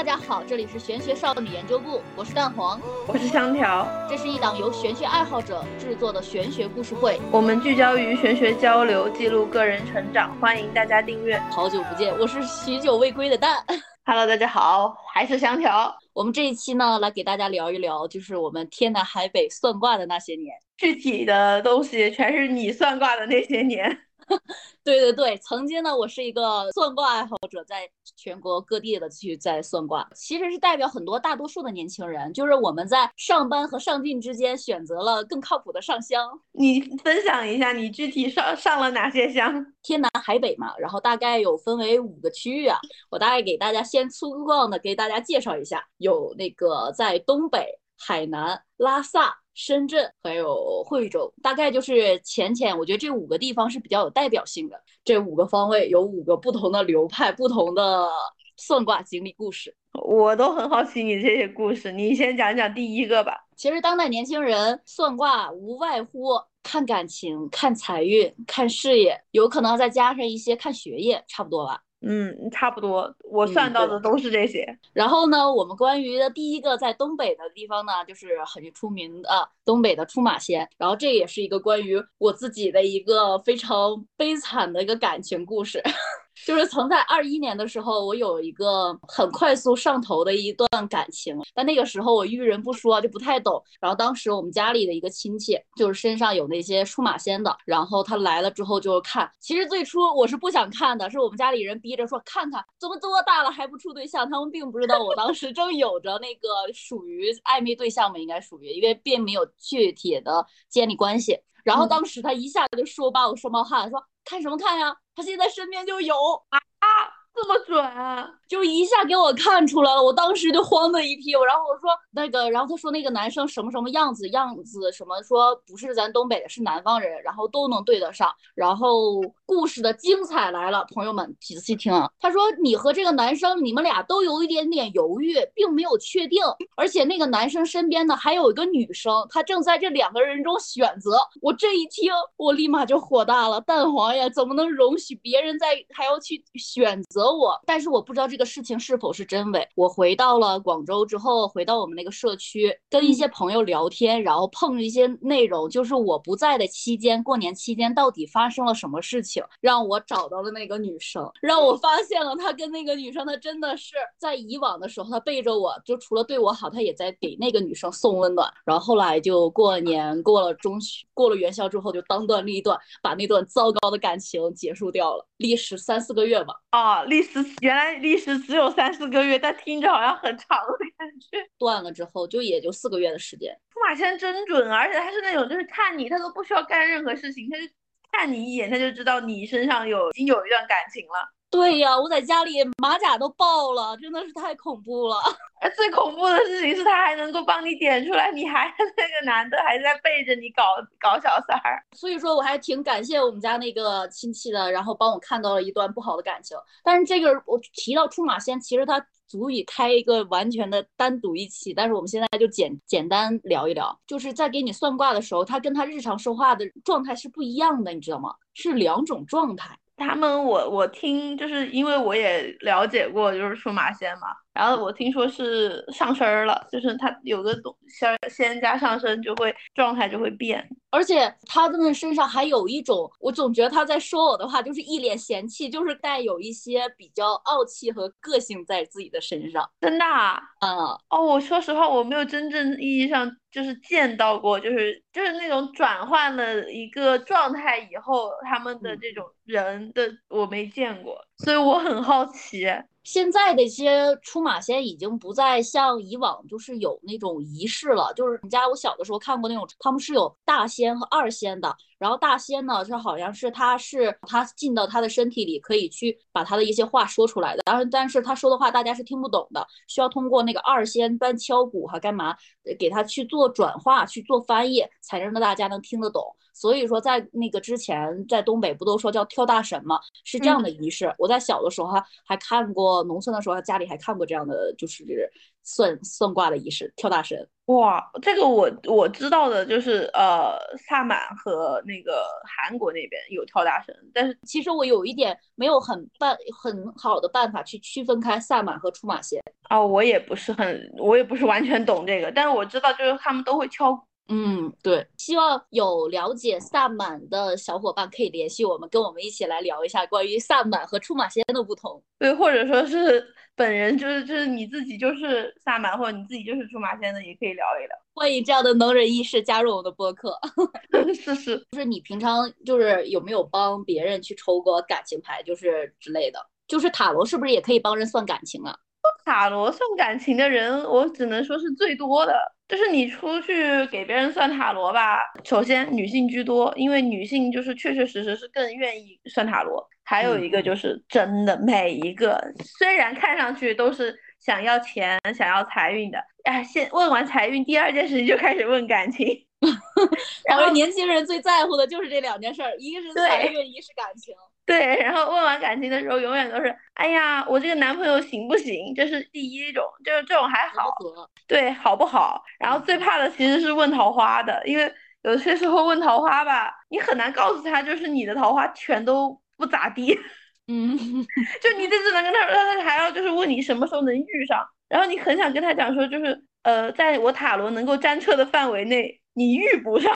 大家好，这里是玄学少女研究部，我是蛋黄，我是香条。这是一档由玄学爱好者制作的玄学故事会，我们聚焦于玄学交流，记录个人成长，欢迎大家订阅。好久不见，我是许久未归的蛋。Hello，大家好，还是香条。我们这一期呢，来给大家聊一聊，就是我们天南海北算卦的那些年，具体的东西全是你算卦的那些年。对对对，曾经呢，我是一个算卦爱好者，在全国各地的去在算卦，其实是代表很多大多数的年轻人，就是我们在上班和上进之间选择了更靠谱的上香。你分享一下，你具体上上了哪些香？天南海北嘛，然后大概有分为五个区域啊，我大概给大家先粗犷的给大家介绍一下，有那个在东北、海南、拉萨。深圳还有惠州，大概就是浅浅。我觉得这五个地方是比较有代表性的。这五个方位有五个不同的流派，不同的算卦经历故事。我都很好奇你这些故事，你先讲讲第一个吧。其实当代年轻人算卦无外乎看感情、看财运、看事业，有可能再加上一些看学业，差不多吧。嗯，差不多，我算到的都是这些。然后呢，我们关于的第一个在东北的地方呢，就是很出名的东北的出马仙。然后这也是一个关于我自己的一个非常悲惨的一个感情故事。就是曾在二一年的时候，我有一个很快速上头的一段感情，但那个时候我遇人不说，就不太懂。然后当时我们家里的一个亲戚，就是身上有那些数码仙的，然后他来了之后就看。其实最初我是不想看的，是我们家里人逼着说看看，怎么这么大了还不处对象？他们并不知道我当时正有着那个属于暧昧对象嘛，应该属于，因为并没有具体的建立关系。然后当时他一下就说把我说冒汗，说看什么看呀？他现在身边就有啊，这么准啊！就一下给我看出来了，我当时就慌的一批。然后我说那个，然后他说那个男生什么什么样子，样子什么说不是咱东北的，是南方人，然后都能对得上。然后故事的精彩来了，朋友们仔细听啊。他说你和这个男生，你们俩都有一点点犹豫，并没有确定。而且那个男生身边呢还有一个女生，他正在这两个人中选择。我这一听，我立马就火大了，蛋黄呀，怎么能容许别人在还要去选择我？但是我不知道这个。事情是否是真伪？我回到了广州之后，回到我们那个社区，跟一些朋友聊天，然后碰一些内容，就是我不在的期间，过年期间到底发生了什么事情，让我找到了那个女生，让我发现了他跟那个女生，他真的是在以往的时候，他背着我就除了对我好，他也在给那个女生送温暖。然后后来就过年，过了中学，过了元宵之后，就当断立断，把那段糟糕的感情结束掉了，历时三四个月吧。啊，历时原来历时。只有三四个月，但听着好像很长的感觉。断了之后，就也就四个月的时间。出马仙真准，而且他是那种，就是看你，他都不需要干任何事情，他就看你一眼，他就知道你身上有已经有一段感情了。对呀，我在家里马甲都爆了，真的是太恐怖了。而 最恐怖的事情是他还能够帮你点出来，你还 那个男的还在背着你搞搞小三儿。所以说我还挺感谢我们家那个亲戚的，然后帮我看到了一段不好的感情。但是这个我提到出马仙，其实它足以开一个完全的单独一期。但是我们现在就简简单聊一聊，就是在给你算卦的时候，他跟他日常说话的状态是不一样的，你知道吗？是两种状态。他们，我我听，就是因为我也了解过，就是数码线嘛。然后我听说是上身了，就是他有个东仙仙加上身，就会状态就会变。而且他们身上还有一种，我总觉得他在说我的话，就是一脸嫌弃，就是带有一些比较傲气和个性在自己的身上。真的？嗯。哦，我说实话，我没有真正意义上就是见到过，就是就是那种转换了一个状态以后，他们的这种人的我没见过，所以我很好奇。现在的一些出马仙已经不再像以往，就是有那种仪式了。就是你家我小的时候看过那种，他们是有大仙和二仙的。然后大仙呢，是好像是他是他进到他的身体里，可以去把他的一些话说出来的。然后但是他说的话大家是听不懂的，需要通过那个二仙搬敲鼓哈干嘛，给他去做转化、去做翻译，才能让大家能听得懂。所以说，在那个之前，在东北不都说叫跳大神吗？是这样的仪式。我在小的时候还还看过，农村的时候家里还看过这样的，就是算算卦的仪式，跳大神。哇，这个我我知道的就是呃，萨满和那个韩国那边有跳大神，但是其实我有一点没有很办很好的办法去区分开萨满和出马仙。哦，我也不是很，我也不是完全懂这个，但是我知道就是他们都会敲鼓。嗯，对，希望有了解萨满的小伙伴可以联系我们，跟我们一起来聊一下关于萨满和出马仙的不同。对，或者说是本人就是就是你自己就是萨满，或者你自己就是出马仙的，也可以聊一聊。欢迎这样的能人异士加入我们的播客。是是，就是你平常就是有没有帮别人去抽过感情牌，就是之类的？就是塔罗是不是也可以帮人算感情啊？塔罗算感情的人，我只能说是最多的。就是你出去给别人算塔罗吧，首先女性居多，因为女性就是确确实实是更愿意算塔罗。还有一个就是真的每一个，虽然看上去都是想要钱、想要财运的，哎，先问完财运，第二件事情就开始问感情。然后年轻人最在乎的就是这两件事儿，一个是财运，一是感情。对，然后问完感情的时候，永远都是，哎呀，我这个男朋友行不行？这是第一种，就是这种还好，对，好不好？然后最怕的其实是问桃花的，因为有些时候问桃花吧，你很难告诉他，就是你的桃花全都不咋地，嗯，就你这只能跟他说，他还要就是问你什么时候能遇上，然后你很想跟他讲说，就是呃，在我塔罗能够占测的范围内，你遇不上。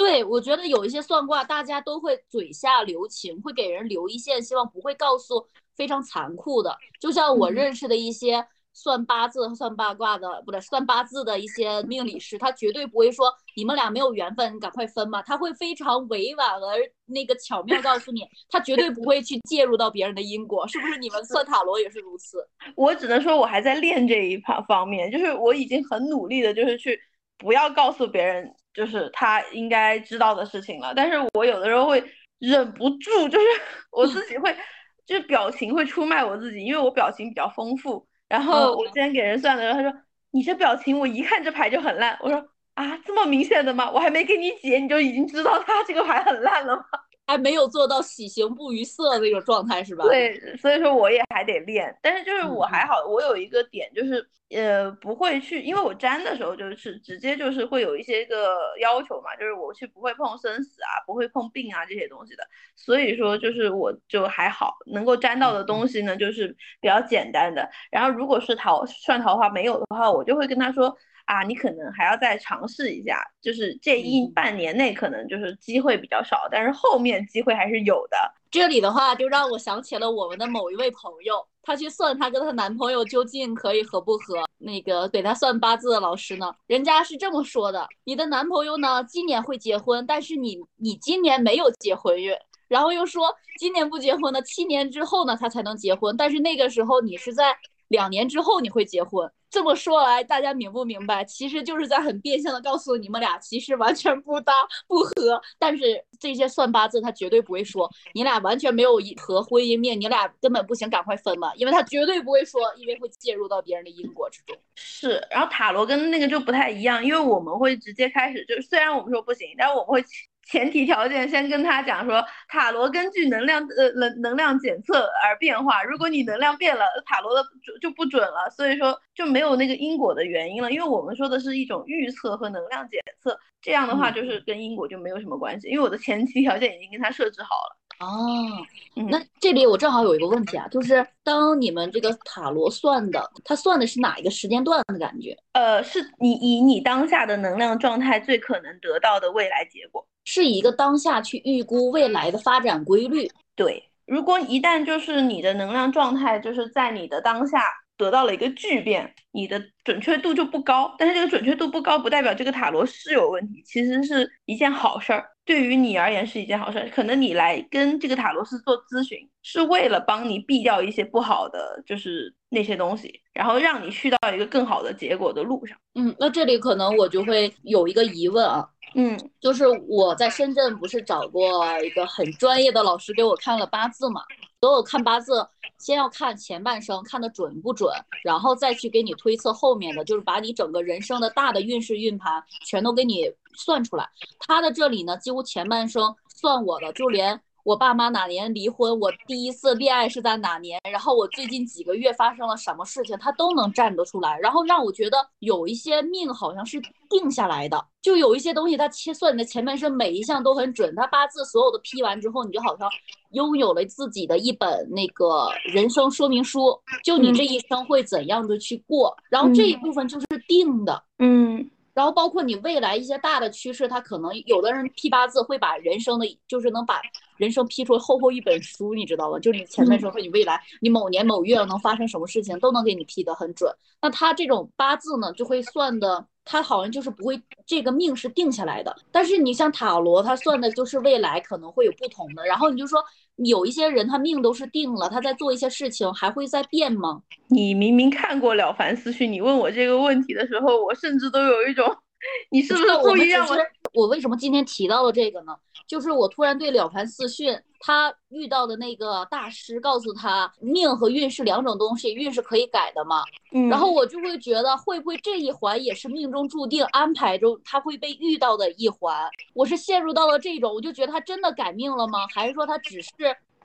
对，我觉得有一些算卦，大家都会嘴下留情，会给人留一线希望，不会告诉非常残酷的。就像我认识的一些算八字、算八卦的，不对，算八字的一些命理师，他绝对不会说你们俩没有缘分，你赶快分嘛。他会非常委婉而那个巧妙告诉你，他绝对不会去介入到别人的因果。是不是你们算塔罗也是如此？我只能说我还在练这一方方面，就是我已经很努力的，就是去不要告诉别人。就是他应该知道的事情了，但是我有的时候会忍不住，就是 我自己会，就是表情会出卖我自己，因为我表情比较丰富。然后我今天给人算的时候，他说你这表情，我一看这牌就很烂。我说啊，这么明显的吗？我还没给你解，你就已经知道他这个牌很烂了吗？还没有做到喜形不于色那种状态是吧？对，所以说我也还得练。但是就是我还好，我有一个点就是，呃，不会去，因为我粘的时候就是直接就是会有一些个要求嘛，就是我去不会碰生死啊，不会碰病啊这些东西的。所以说就是我就还好，能够粘到的东西呢就是比较简单的。然后如果是桃算桃花没有的话，我就会跟他说。啊，你可能还要再尝试一下，就是这一半年内可能就是机会比较少，但是后面机会还是有的。这里的话就让我想起了我们的某一位朋友，她去算她跟她男朋友究竟可以合不合。那个给她算八字的老师呢，人家是这么说的：你的男朋友呢今年会结婚，但是你你今年没有结婚运。然后又说今年不结婚呢，七年之后呢他才能结婚，但是那个时候你是在两年之后你会结婚。这么说来，大家明不明白？其实就是在很变相的告诉你们俩，其实完全不搭不合。但是这些算八字，他绝对不会说你俩完全没有合婚姻命，你俩根本不行，赶快分吧。因为他绝对不会说，因为会介入到别人的因果之中。是，然后塔罗跟那个就不太一样，因为我们会直接开始，就是虽然我们说不行，但是我们会。前提条件先跟他讲说，塔罗根据能量呃能能量检测而变化，如果你能量变了，塔罗的就就不准了，所以说就没有那个因果的原因了。因为我们说的是一种预测和能量检测，这样的话就是跟因果就没有什么关系。因为我的前提条件已经跟他设置好了。哦，那这里我正好有一个问题啊，就是当你们这个塔罗算的，它算的是哪一个时间段的感觉？呃，是你以你当下的能量状态最可能得到的未来结果。是一个当下去预估未来的发展规律。对，如果一旦就是你的能量状态就是在你的当下得到了一个巨变，你的准确度就不高。但是这个准确度不高，不代表这个塔罗是有问题，其实是一件好事儿。对于你而言是一件好事儿。可能你来跟这个塔罗师做咨询，是为了帮你避掉一些不好的，就是那些东西，然后让你去到一个更好的结果的路上。嗯，那这里可能我就会有一个疑问啊。嗯，就是我在深圳不是找过一个很专业的老师给我看了八字嘛？所有看八字，先要看前半生看的准不准，然后再去给你推测后面的，就是把你整个人生的大的运势运盘全都给你算出来。他的这里呢，几乎前半生算我的，就连。我爸妈哪年离婚，我第一次恋爱是在哪年，然后我最近几个月发生了什么事情，他都能站得出来，然后让我觉得有一些命好像是定下来的，就有一些东西他切算你的前半生每一项都很准，他八字所有的批完之后，你就好像拥有了自己的一本那个人生说明书，就你这一生会怎样的去过，然后这一部分就是定的，嗯。然后包括你未来一些大的趋势，他可能有的人批八字会把人生的，就是能把人生批出厚厚一本书，你知道吗？就是你前半生和你未来，你某年某月能发生什么事情，都能给你批得很准。那他这种八字呢，就会算的，他好像就是不会这个命是定下来的。但是你像塔罗，他算的就是未来可能会有不同的。然后你就说有一些人他命都是定了，他在做一些事情还会再变吗？你明明看过《了凡四训》，你问我这个问题的时候，我甚至都有一种，你是不是故意让我？我为什么今天提到了这个呢？就是我突然对《了凡四训》他遇到的那个大师告诉他，命和运是两种东西，运是可以改的嘛。嗯。然后我就会觉得，会不会这一环也是命中注定安排中他会被遇到的一环？我是陷入到了这种，我就觉得他真的改命了吗？还是说他只是，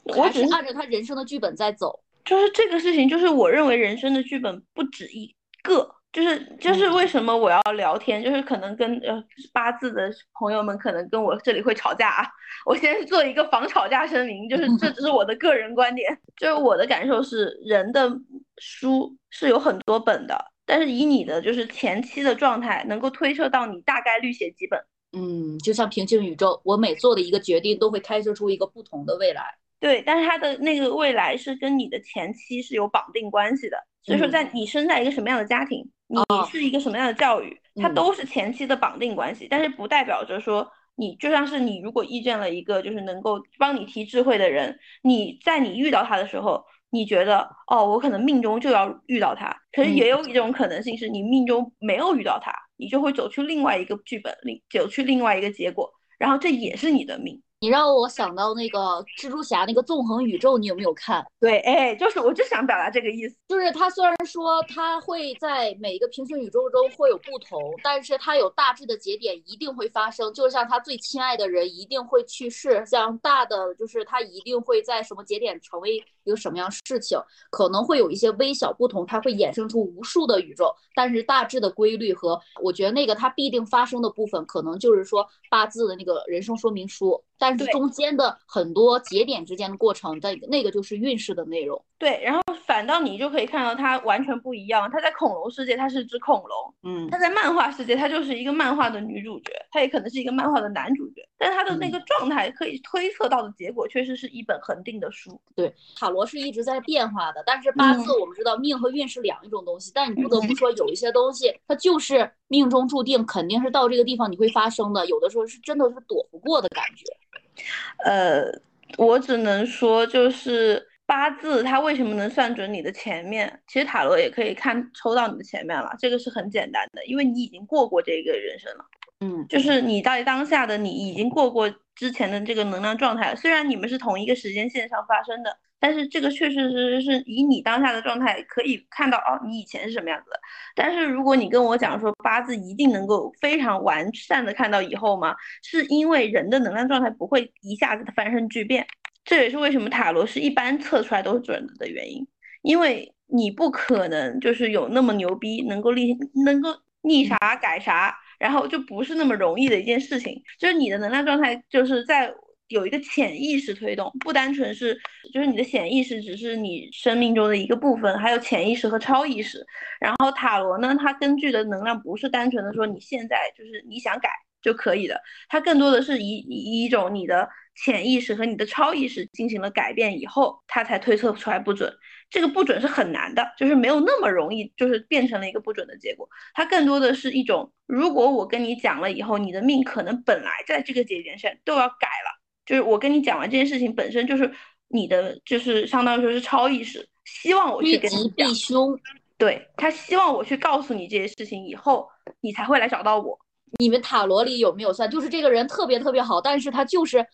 我只是按照他人生的剧本在走？就是这个事情，就是我认为人生的剧本不止一个。就是就是为什么我要聊天？就是可能跟呃八字的朋友们可能跟我这里会吵架啊。我先做一个防吵架声明，就是这只是我的个人观点。就是我的感受是，人的书是有很多本的，但是以你的就是前期的状态，能够推测到你大概率写几本。嗯，就像平行宇宙，我每做的一个决定都会开设出一个不同的未来。对，但是他的那个未来是跟你的前妻是有绑定关系的。所以说，在你生在一个什么样的家庭，你是一个什么样的教育，它都是前期的绑定关系。但是不代表着说，你就像是你如果遇见了一个就是能够帮你提智慧的人，你在你遇到他的时候，你觉得哦，我可能命中就要遇到他。可是也有一种可能性是你命中没有遇到他，你就会走去另外一个剧本，另走去另外一个结果，然后这也是你的命。你让我想到那个蜘蛛侠那个纵横宇宙，你有没有看？对，哎，就是我就想表达这个意思，就是他虽然说他会在每一个平行宇宙中会有不同，但是他有大致的节点一定会发生，就像他最亲爱的人一定会去世，像大的就是他一定会在什么节点成为一个什么样事情，可能会有一些微小不同，它会衍生出无数的宇宙，但是大致的规律和我觉得那个它必定发生的部分，可能就是说八字的那个人生说明书。但是中间的很多节点之间的过程，在那个就是运势的内容。对，然后反倒你就可以看到它完全不一样。它在恐龙世界，它是只恐龙，嗯，它在漫画世界，它就是一个漫画的女主角，它也可能是一个漫画的男主角。但是它的那个状态可以推测到的结果，确实是一本恒定的书。对，塔罗是一直在变化的，但是八字我们知道命和运是两一种东西，但你不得不说有一些东西它就是命中注定，肯定是到这个地方你会发生的，有的时候是真的是躲不过的感觉。呃，我只能说，就是八字它为什么能算准你的前面？其实塔罗也可以看抽到你的前面了，这个是很简单的，因为你已经过过这个人生了。嗯，就是你在当下的你已经过过之前的这个能量状态，虽然你们是同一个时间线上发生的。但是这个确实实是以你当下的状态可以看到哦，你以前是什么样子的。但是如果你跟我讲说八字一定能够非常完善的看到以后吗？是因为人的能量状态不会一下子的翻身巨变，这也是为什么塔罗是一般测出来都是准的原因。因为你不可能就是有那么牛逼，能够立能够逆啥改啥，然后就不是那么容易的一件事情。就是你的能量状态就是在。有一个潜意识推动，不单纯是，就是你的潜意识只是你生命中的一个部分，还有潜意识和超意识。然后塔罗呢，它根据的能量不是单纯的说你现在就是你想改就可以的，它更多的是以以一种你的潜意识和你的超意识进行了改变以后，它才推测出来不准。这个不准是很难的，就是没有那么容易，就是变成了一个不准的结果。它更多的是一种，如果我跟你讲了以后，你的命可能本来在这个节点上都要改了。就是我跟你讲完这件事情本身就是你的，就是相当于说是超意识，希望我去跟你讲。对他希望我去告诉你这些事情以后，你才会来找到我。你们塔罗里有没有算？就是这个人特别特别好，但是他就是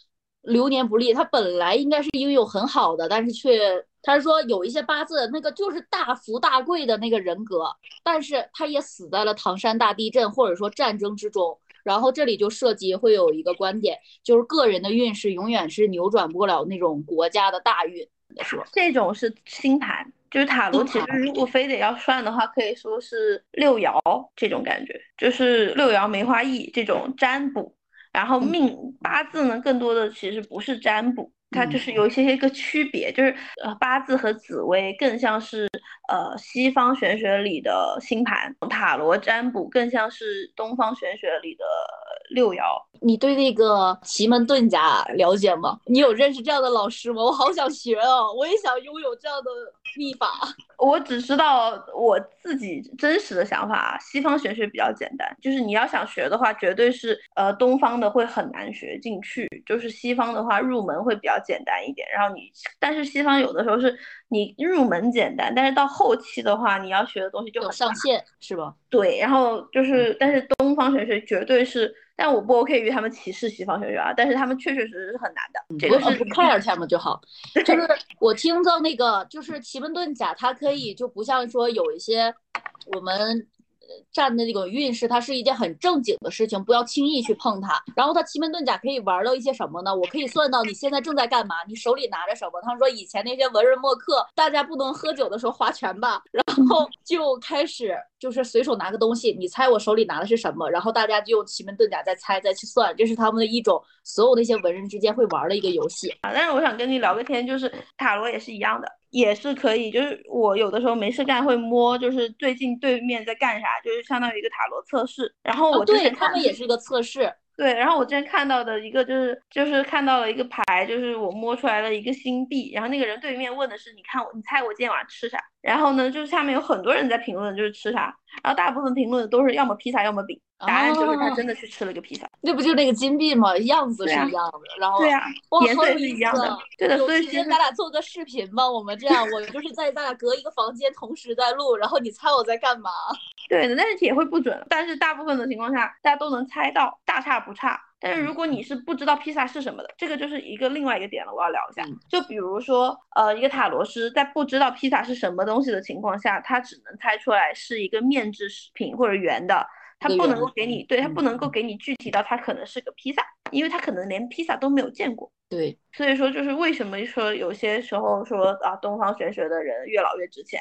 流年不利。他本来应该是拥有很好的，但是却他是说有一些八字那个就是大富大贵的那个人格，但是他也死在了唐山大地震或者说战争之中。然后这里就涉及会有一个观点，就是个人的运势永远是扭转不了那种国家的大运。说这种是星盘，就是塔罗。其实如果非得要算的话，可以说是六爻这种感觉，就是六爻梅花易这种占卜。然后命八字呢，更多的其实不是占卜。它就是有一些一个区别，就是呃八字和紫薇更像是呃西方玄学里的星盘，塔罗占卜更像是东方玄学里的六爻。你对那个奇门遁甲了解吗？你有认识这样的老师吗？我好想学哦，我也想拥有这样的秘法。我只知道我自己真实的想法，西方玄学比较简单，就是你要想学的话，绝对是呃东方的会很难学进去，就是西方的话入门会比较简单一点。然后你，但是西方有的时候是你入门简单，但是到后期的话，你要学的东西就很上限，是吧？对，然后就是，但是东方玄学绝对是。但我不 OK 于他们歧视西方玄学啊，但是他们确确实实是很难的，这个是不 care 他们就好。就是我听到那个，就是奇门遁甲，它可以就不像说有一些我们。占的那个运势，它是一件很正经的事情，不要轻易去碰它。然后它奇门遁甲可以玩到一些什么呢？我可以算到你现在正在干嘛，你手里拿着什么。他们说以前那些文人墨客，大家不能喝酒的时候划拳吧，然后就开始就是随手拿个东西，你猜我手里拿的是什么，然后大家就用奇门遁甲再猜再去算，这是他们的一种所有那些文人之间会玩的一个游戏啊。但是我想跟你聊个天，就是塔罗也是一样的。也是可以，就是我有的时候没事干会摸，就是最近对面在干啥，就是相当于一个塔罗测试。然后我之前他们也是一个测试。对，然后我之前看到的一个就是就是看到了一个牌，就是我摸出来了一个新币，然后那个人对面问的是你看我你猜我今天晚上吃啥？然后呢，就是下面有很多人在评论，就是吃啥，然后大部分评论都是要么披萨要么饼。答案就是他真的去吃了个披萨，那不就那个金币吗？样子是一样的，然后对呀，颜色是一样的，对的。所以今天咱俩做个视频吧，我们这样，我就是在咱俩隔一个房间同时在录，然后你猜我在干嘛？对的，但是也会不准，但是大部分的情况下大家都能猜到，大差不差。但是如果你是不知道披萨是什么的，这个就是一个另外一个点了，我要聊一下。就比如说，呃，一个塔罗师在不知道披萨是什么东西的情况下，他只能猜出来是一个面制食品或者圆的。他不能够给你，对他不能够给你具体到他可能是个披萨，因为他可能连披萨都没有见过。对，所以说就是为什么说有些时候说啊，东方玄学的人越老越值钱。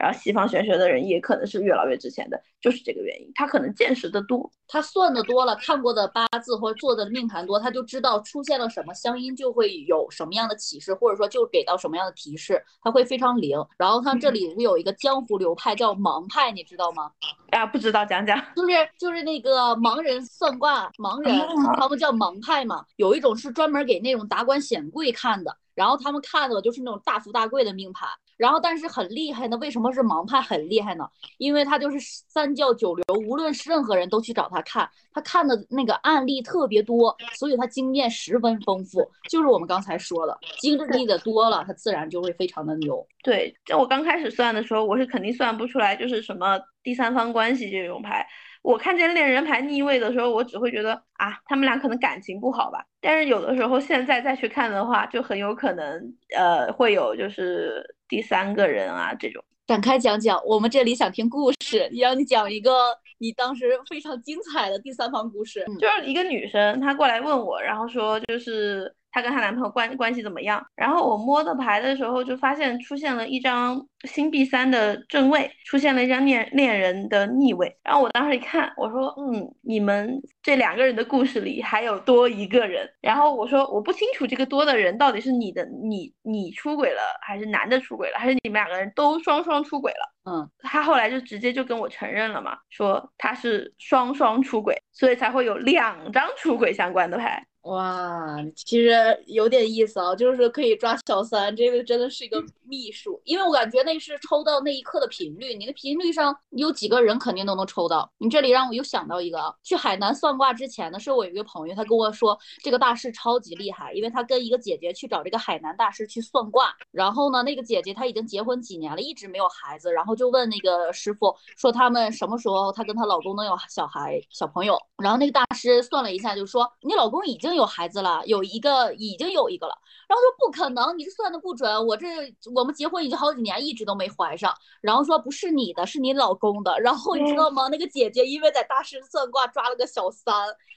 然后西方玄学的人也可能是越老越值钱的，就是这个原因。他可能见识的多，他算的多了，看过的八字或者做的命盘多，他就知道出现了什么相音就会有什么样的启示，或者说就给到什么样的提示，他会非常灵。然后他这里是有一个江湖流派叫盲派，你知道吗？啊，不知道，讲讲。就是就是那个盲人算卦，盲人他们叫盲派嘛。有一种是专门给那种达官显贵看的，然后他们看的就是那种大富大贵的命盘。然后，但是很厉害呢。为什么是盲派很厉害呢？因为他就是三教九流，无论是任何人都去找他看，他看的那个案例特别多，所以他经验十分丰富。就是我们刚才说的，经历的多了，他自然就会非常的牛。对，在我刚开始算的时候，我是肯定算不出来，就是什么第三方关系这种牌。我看见恋人牌逆位的时候，我只会觉得啊，他们俩可能感情不好吧。但是有的时候现在再去看的话，就很有可能呃会有就是第三个人啊这种。展开讲讲，我们这里想听故事，让你讲一个你当时非常精彩的第三方故事。就是一个女生，她过来问我，然后说就是。她跟她男朋友关关系怎么样？然后我摸的牌的时候，就发现出现了一张星币三的正位，出现了一张恋恋人的逆位。然后我当时一看，我说，嗯，你们这两个人的故事里还有多一个人。然后我说，我不清楚这个多的人到底是你的，你你出轨了，还是男的出轨了，还是你们两个人都双双出轨了？嗯，他后来就直接就跟我承认了嘛，说他是双双出轨，所以才会有两张出轨相关的牌。哇，其实有点意思啊，就是可以抓小三，这个真的是一个秘术，因为我感觉那是抽到那一刻的频率，你的频率上有几个人肯定都能抽到。你这里让我又想到一个啊，去海南算卦之前呢，是我有一个朋友，他跟我说这个大师超级厉害，因为他跟一个姐姐去找这个海南大师去算卦，然后呢，那个姐姐她已经结婚几年了，一直没有孩子，然后就问那个师傅说他们什么时候她跟她老公能有小孩小朋友，然后那个大师算了一下，就说你老公已经。经有孩子了，有一个已经有一个了。然后说不可能，你这算的不准。我这我们结婚已经好几年，一直都没怀上。然后说不是你的，是你老公的。然后你知道吗？那个姐姐因为在大师算卦抓了个小三，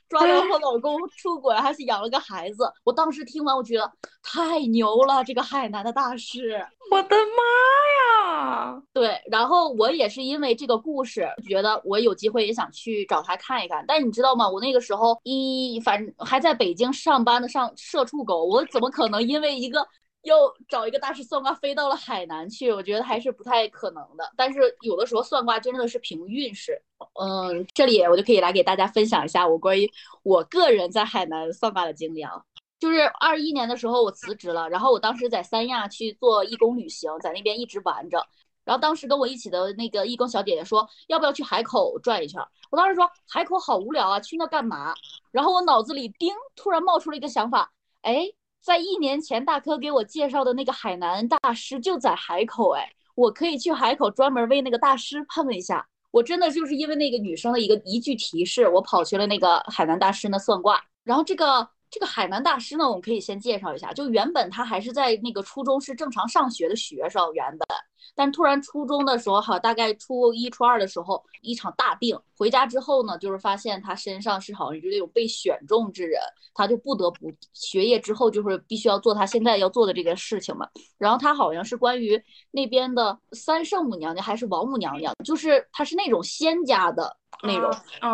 抓到她老公出轨，还是养了个孩子。我当时听完，我觉得太牛了，这个海南的大师，我的妈呀！对，然后我也是因为这个故事，觉得我有机会也想去找他看一看。但是你知道吗？我那个时候一反正还在北京上班的上社畜狗，我怎么可能？因为一个又找一个大师算卦飞到了海南去，我觉得还是不太可能的。但是有的时候算卦真的是凭运势。嗯，这里我就可以来给大家分享一下我关于我个人在海南算卦的经历啊。就是二一年的时候我辞职了，然后我当时在三亚去做义工旅行，在那边一直玩着。然后当时跟我一起的那个义工小姐姐说，要不要去海口转一圈？我当时说海口好无聊啊，去那干嘛？然后我脑子里叮，突然冒出了一个想法，哎。在一年前，大哥给我介绍的那个海南大师就在海口，哎，我可以去海口专门为那个大师碰一下。我真的就是因为那个女生的一个一句提示，我跑去了那个海南大师那算卦。然后这个这个海南大师呢，我们可以先介绍一下，就原本他还是在那个初中是正常上学的学生，原本。但突然初中的时候，哈，大概初一、初二的时候，一场大病，回家之后呢，就是发现他身上是好像就那种被选中之人，他就不得不学业之后就是必须要做他现在要做的这个事情嘛。然后他好像是关于那边的三圣母娘娘还是王母娘娘，就是他是那种仙家的那种。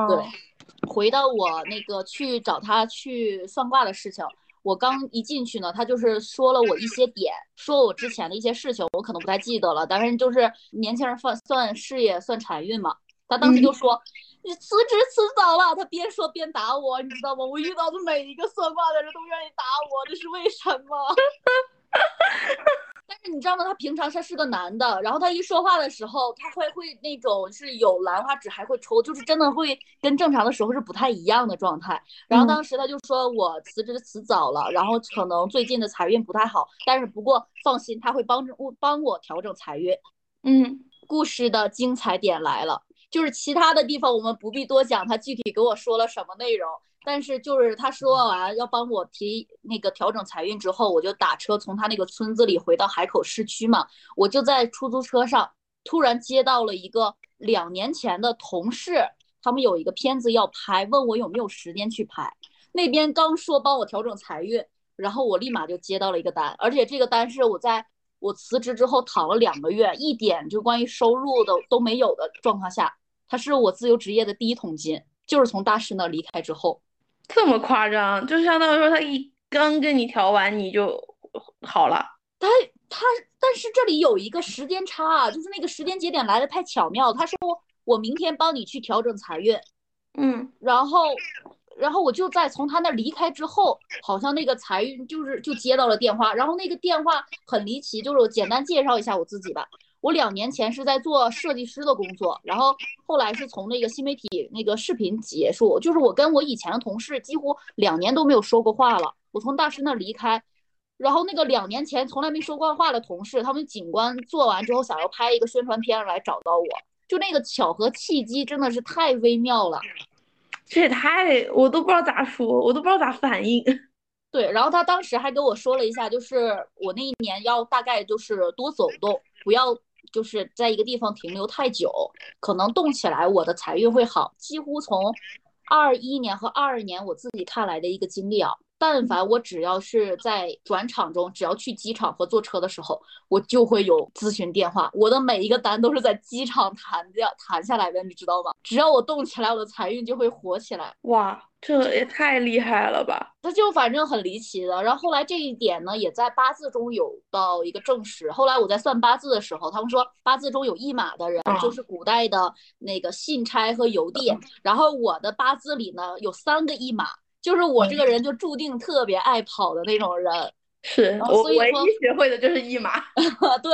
对，回到我那个去找他去算卦的事情。我刚一进去呢，他就是说了我一些点，说我之前的一些事情，我可能不太记得了。但是就是年轻人算算事业算财运嘛，他当时就说你辞职辞早了。他边说边打我，你知道吗？我遇到的每一个算卦的人都愿意打我，这是为什么？但是你知道吗？他平常他是个男的，然后他一说话的时候，他会会那种是有兰花指还会抽，就是真的会跟正常的时候是不太一样的状态。然后当时他就说我辞职辞早了，然后可能最近的财运不太好，但是不过放心，他会帮着我帮我调整财运。嗯，故事的精彩点来了，就是其他的地方我们不必多讲，他具体给我说了什么内容。但是就是他说完要帮我提那个调整财运之后，我就打车从他那个村子里回到海口市区嘛。我就在出租车上突然接到了一个两年前的同事，他们有一个片子要拍，问我有没有时间去拍。那边刚说帮我调整财运，然后我立马就接到了一个单，而且这个单是我在我辞职之后躺了两个月，一点就关于收入的都没有的状况下，他是我自由职业的第一桶金，就是从大师那离开之后。这么夸张，就相当于说他一刚跟你调完你就好了。他他，但是这里有一个时间差，就是那个时间节点来的太巧妙。他说我明天帮你去调整财运，嗯，然后然后我就在从他那离开之后，好像那个财运就是就接到了电话，然后那个电话很离奇，就是我简单介绍一下我自己吧。我两年前是在做设计师的工作，然后后来是从那个新媒体那个视频结束，就是我跟我以前的同事几乎两年都没有说过话了。我从大师那离开，然后那个两年前从来没说过话的同事，他们景观做完之后想要拍一个宣传片来找到我，就那个巧合契机真的是太微妙了，这也太我都不知道咋说，我都不知道咋反应。对，然后他当时还跟我说了一下，就是我那一年要大概就是多走动，不要。就是在一个地方停留太久，可能动起来我的财运会好。几乎从二一年和二二年我自己看来的一个经历啊。但凡我只要是在转场中，只要去机场和坐车的时候，我就会有咨询电话。我的每一个单都是在机场谈掉谈下来的，你知道吗？只要我动起来，我的财运就会火起来。哇，这也太厉害了吧！他就反正很离奇的。然后后来这一点呢，也在八字中有到一个证实。后来我在算八字的时候，他们说八字中有一马的人，就是古代的那个信差和邮递。然后我的八字里呢，有三个一马。就是我这个人就注定特别爱跑的那种人，是我唯一学会的就是一马，对，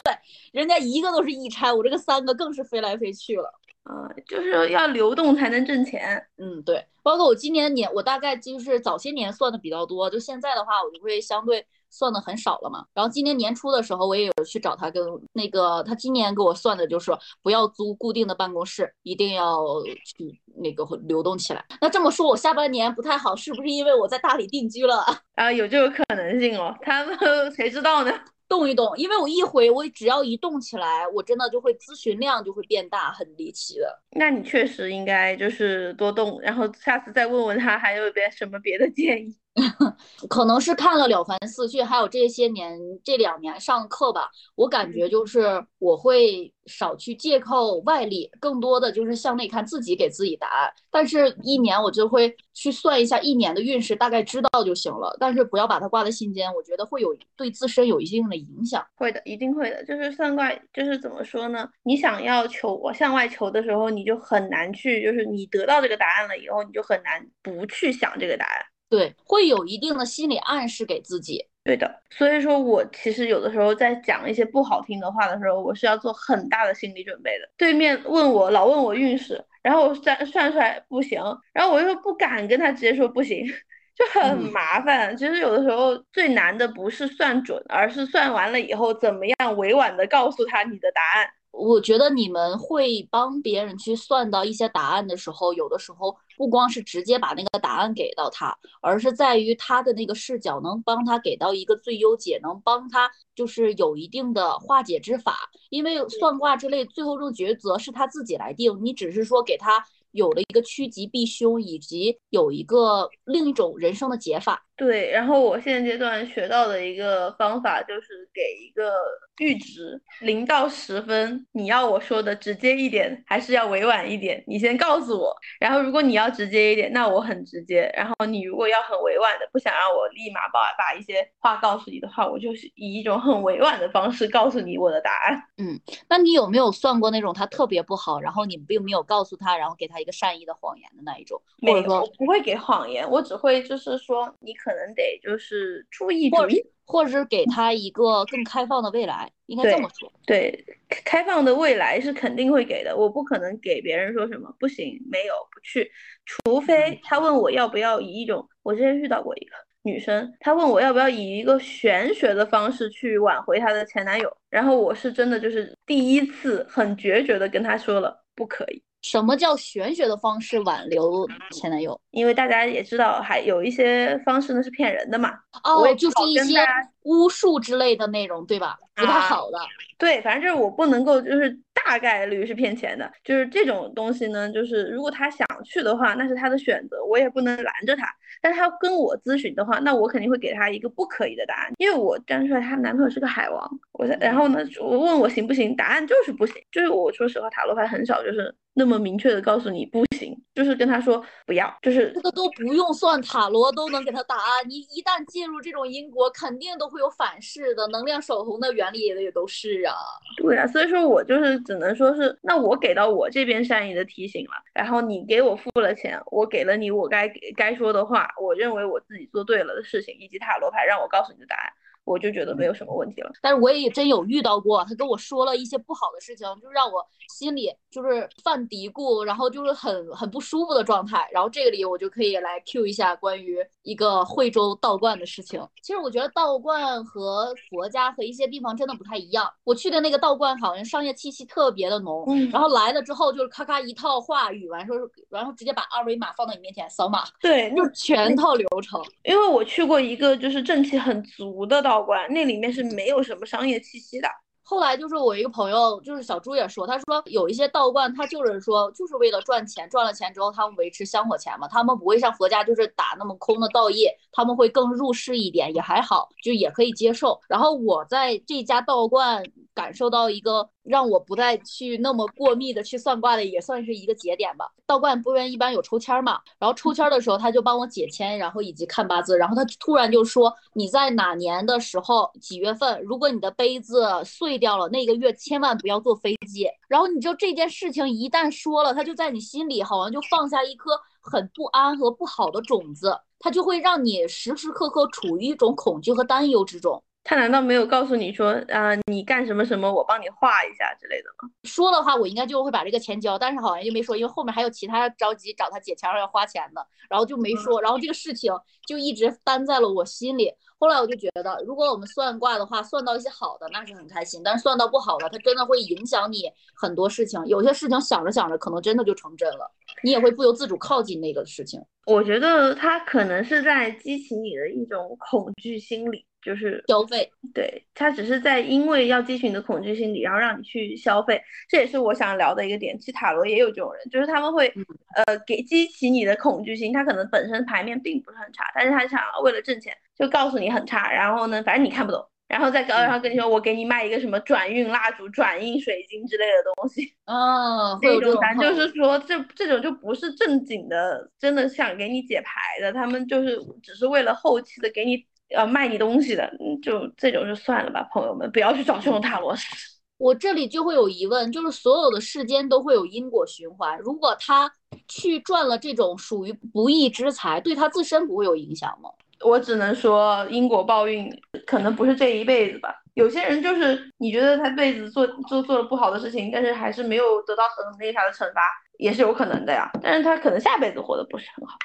人家一个都是一差，我这个三个更是飞来飞去了。啊，就是要流动才能挣钱。嗯，对，包括我今年年，我大概就是早些年算的比较多，就现在的话，我就会相对算的很少了嘛。然后今年年初的时候，我也有去找他，跟那个他今年给我算的就是不要租固定的办公室，一定要去那个流动起来。那这么说，我下半年不太好，是不是因为我在大理定居了？啊，有这个可能性哦，他们 谁知道呢？动一动，因为我一回，我只要一动起来，我真的就会咨询量就会变大，很离奇的。那你确实应该就是多动，然后下次再问问他还有别什么别的建议。可能是看了《了凡四训》，还有这些年这两年上课吧，我感觉就是我会少去借靠外力，更多的就是向内看，自己给自己答案。但是，一年我就会去算一下一年的运势，大概知道就行了。但是不要把它挂在心间，我觉得会有对自身有一定的影响。会的，一定会的。就是算卦，就是怎么说呢？你想要求我向外求的时候，你就很难去，就是你得到这个答案了以后，你就很难不去想这个答案。对，会有一定的心理暗示给自己。对的，所以说我其实有的时候在讲一些不好听的话的时候，我是要做很大的心理准备的。对面问我，老问我运势，然后我算算出来不行，然后我又不敢跟他直接说不行，就很麻烦。其实有的时候最难的不是算准，而是算完了以后怎么样委婉的告诉他你的答案。我觉得你们会帮别人去算到一些答案的时候，有的时候不光是直接把那个答案给到他，而是在于他的那个视角能帮他给到一个最优解，能帮他就是有一定的化解之法。因为算卦之类，最后这个抉择是他自己来定，你只是说给他有了一个趋吉避凶，以及有一个另一种人生的解法。对，然后我现阶段学到的一个方法就是给一个阈值，零到十分，你要我说的直接一点，还是要委婉一点？你先告诉我。然后如果你要直接一点，那我很直接。然后你如果要很委婉的，不想让我立马把把一些话告诉你的话，我就是以一种很委婉的方式告诉你我的答案。嗯，那你有没有算过那种他特别不好，然后你并没有告诉他，然后给他一个善意的谎言的那一种？没有，我不会给谎言，我只会就是说你。可能得就是注意注意，或者是给他一个更开放的未来，应该这么说。对，开放的未来是肯定会给的，我不可能给别人说什么不行，没有不去，除非他问我要不要以一种，我之前遇到过一个女生，她问我要不要以一个玄学的方式去挽回她的前男友，然后我是真的就是第一次很决绝的跟她说了不可以。什么叫玄学的方式挽留前男友？因为大家也知道，还有一些方式呢是骗人的嘛。哦，就是一些巫术之类的内容，对吧？不太好的。对，反正就是我不能够，就是大概率是骗钱的。就是这种东西呢，就是如果他想去的话，那是他的选择，我也不能拦着他。但是他跟我咨询的话，那我肯定会给他一个不可以的答案，因为我站出来，她男朋友是个海王。我然后呢，我问我行不行，答案就是不行。就是我说实话，塔罗牌很少就是。那么明确的告诉你不行，就是跟他说不要，就是这个都不用算塔罗都能给他答案。你一旦进入这种因果，肯定都会会有反噬的。能量守恒的原理也也都是啊。对啊，所以说我就是只能说是，那我给到我这边善意的提醒了，然后你给我付了钱，我给了你我该该说的话，我认为我自己做对了的事情，以及塔罗牌让我告诉你的答案。我就觉得没有什么问题了，但是我也真有遇到过，他跟我说了一些不好的事情，就让我心里就是犯嘀咕，然后就是很很不舒服的状态。然后这个里我就可以来 Q 一下关于一个惠州道观的事情。其实我觉得道观和佛家和一些地方真的不太一样。我去的那个道观好像商业气息特别的浓，然后来了之后就是咔咔一套话语完说，然后直接把二维码放到你面前扫码，对，就全套流程。因为我去过一个就是正气很足的道。道观那里面是没有什么商业气息的。后来就是我一个朋友，就是小朱也说，他说有一些道观，他就是说就是为了赚钱，赚了钱之后他们维持香火钱嘛，他们不会像佛家就是打那么空的道业，他们会更入世一点，也还好，就也可以接受。然后我在这家道观感受到一个。让我不再去那么过密的去算卦的，也算是一个节点吧。道观不愿一般有抽签嘛，然后抽签的时候他就帮我解签，然后以及看八字，然后他突然就说你在哪年的时候几月份，如果你的杯子碎掉了，那个月千万不要坐飞机。然后你知道这件事情一旦说了，他就在你心里好像就放下一颗很不安和不好的种子，他就会让你时时刻刻处于一种恐惧和担忧之中。他难道没有告诉你说，呃，你干什么什么，我帮你画一下之类的吗？说的话，我应该就会把这个钱交，但是好像又没说，因为后面还有其他着急找他借钱要花钱的，然后就没说，然后这个事情就一直担在了我心里。后来我就觉得，如果我们算卦的话，算到一些好的，那是很开心；但是算到不好的，它真的会影响你很多事情。有些事情想着想着，可能真的就成真了，你也会不由自主靠近那个事情。我觉得他可能是在激起你的一种恐惧心理。就是消费，对他只是在因为要激起你的恐惧心理，然后让你去消费，这也是我想聊的一个点。其实塔罗也有这种人，就是他们会呃给激起你的恐惧心，他可能本身牌面并不是很差，但是他想为了挣钱，就告诉你很差，然后呢，反正你看不懂，然后再高然后跟你说我给你卖一个什么转运蜡烛、转运水晶之类的东西，哦，这种咱就是说这这种就不是正经的，真的想给你解牌的，他们就是只是为了后期的给你。要卖你东西的，就这种就算了吧，朋友们，不要去找这种塔罗师。我这里就会有疑问，就是所有的世间都会有因果循环，如果他去赚了这种属于不义之财，对他自身不会有影响吗？我只能说因果报应，可能不是这一辈子吧。有些人就是你觉得他这辈子做做做了不好的事情，但是还是没有得到很那啥的惩罚，也是有可能的呀。但是他可能下辈子活得不是很好。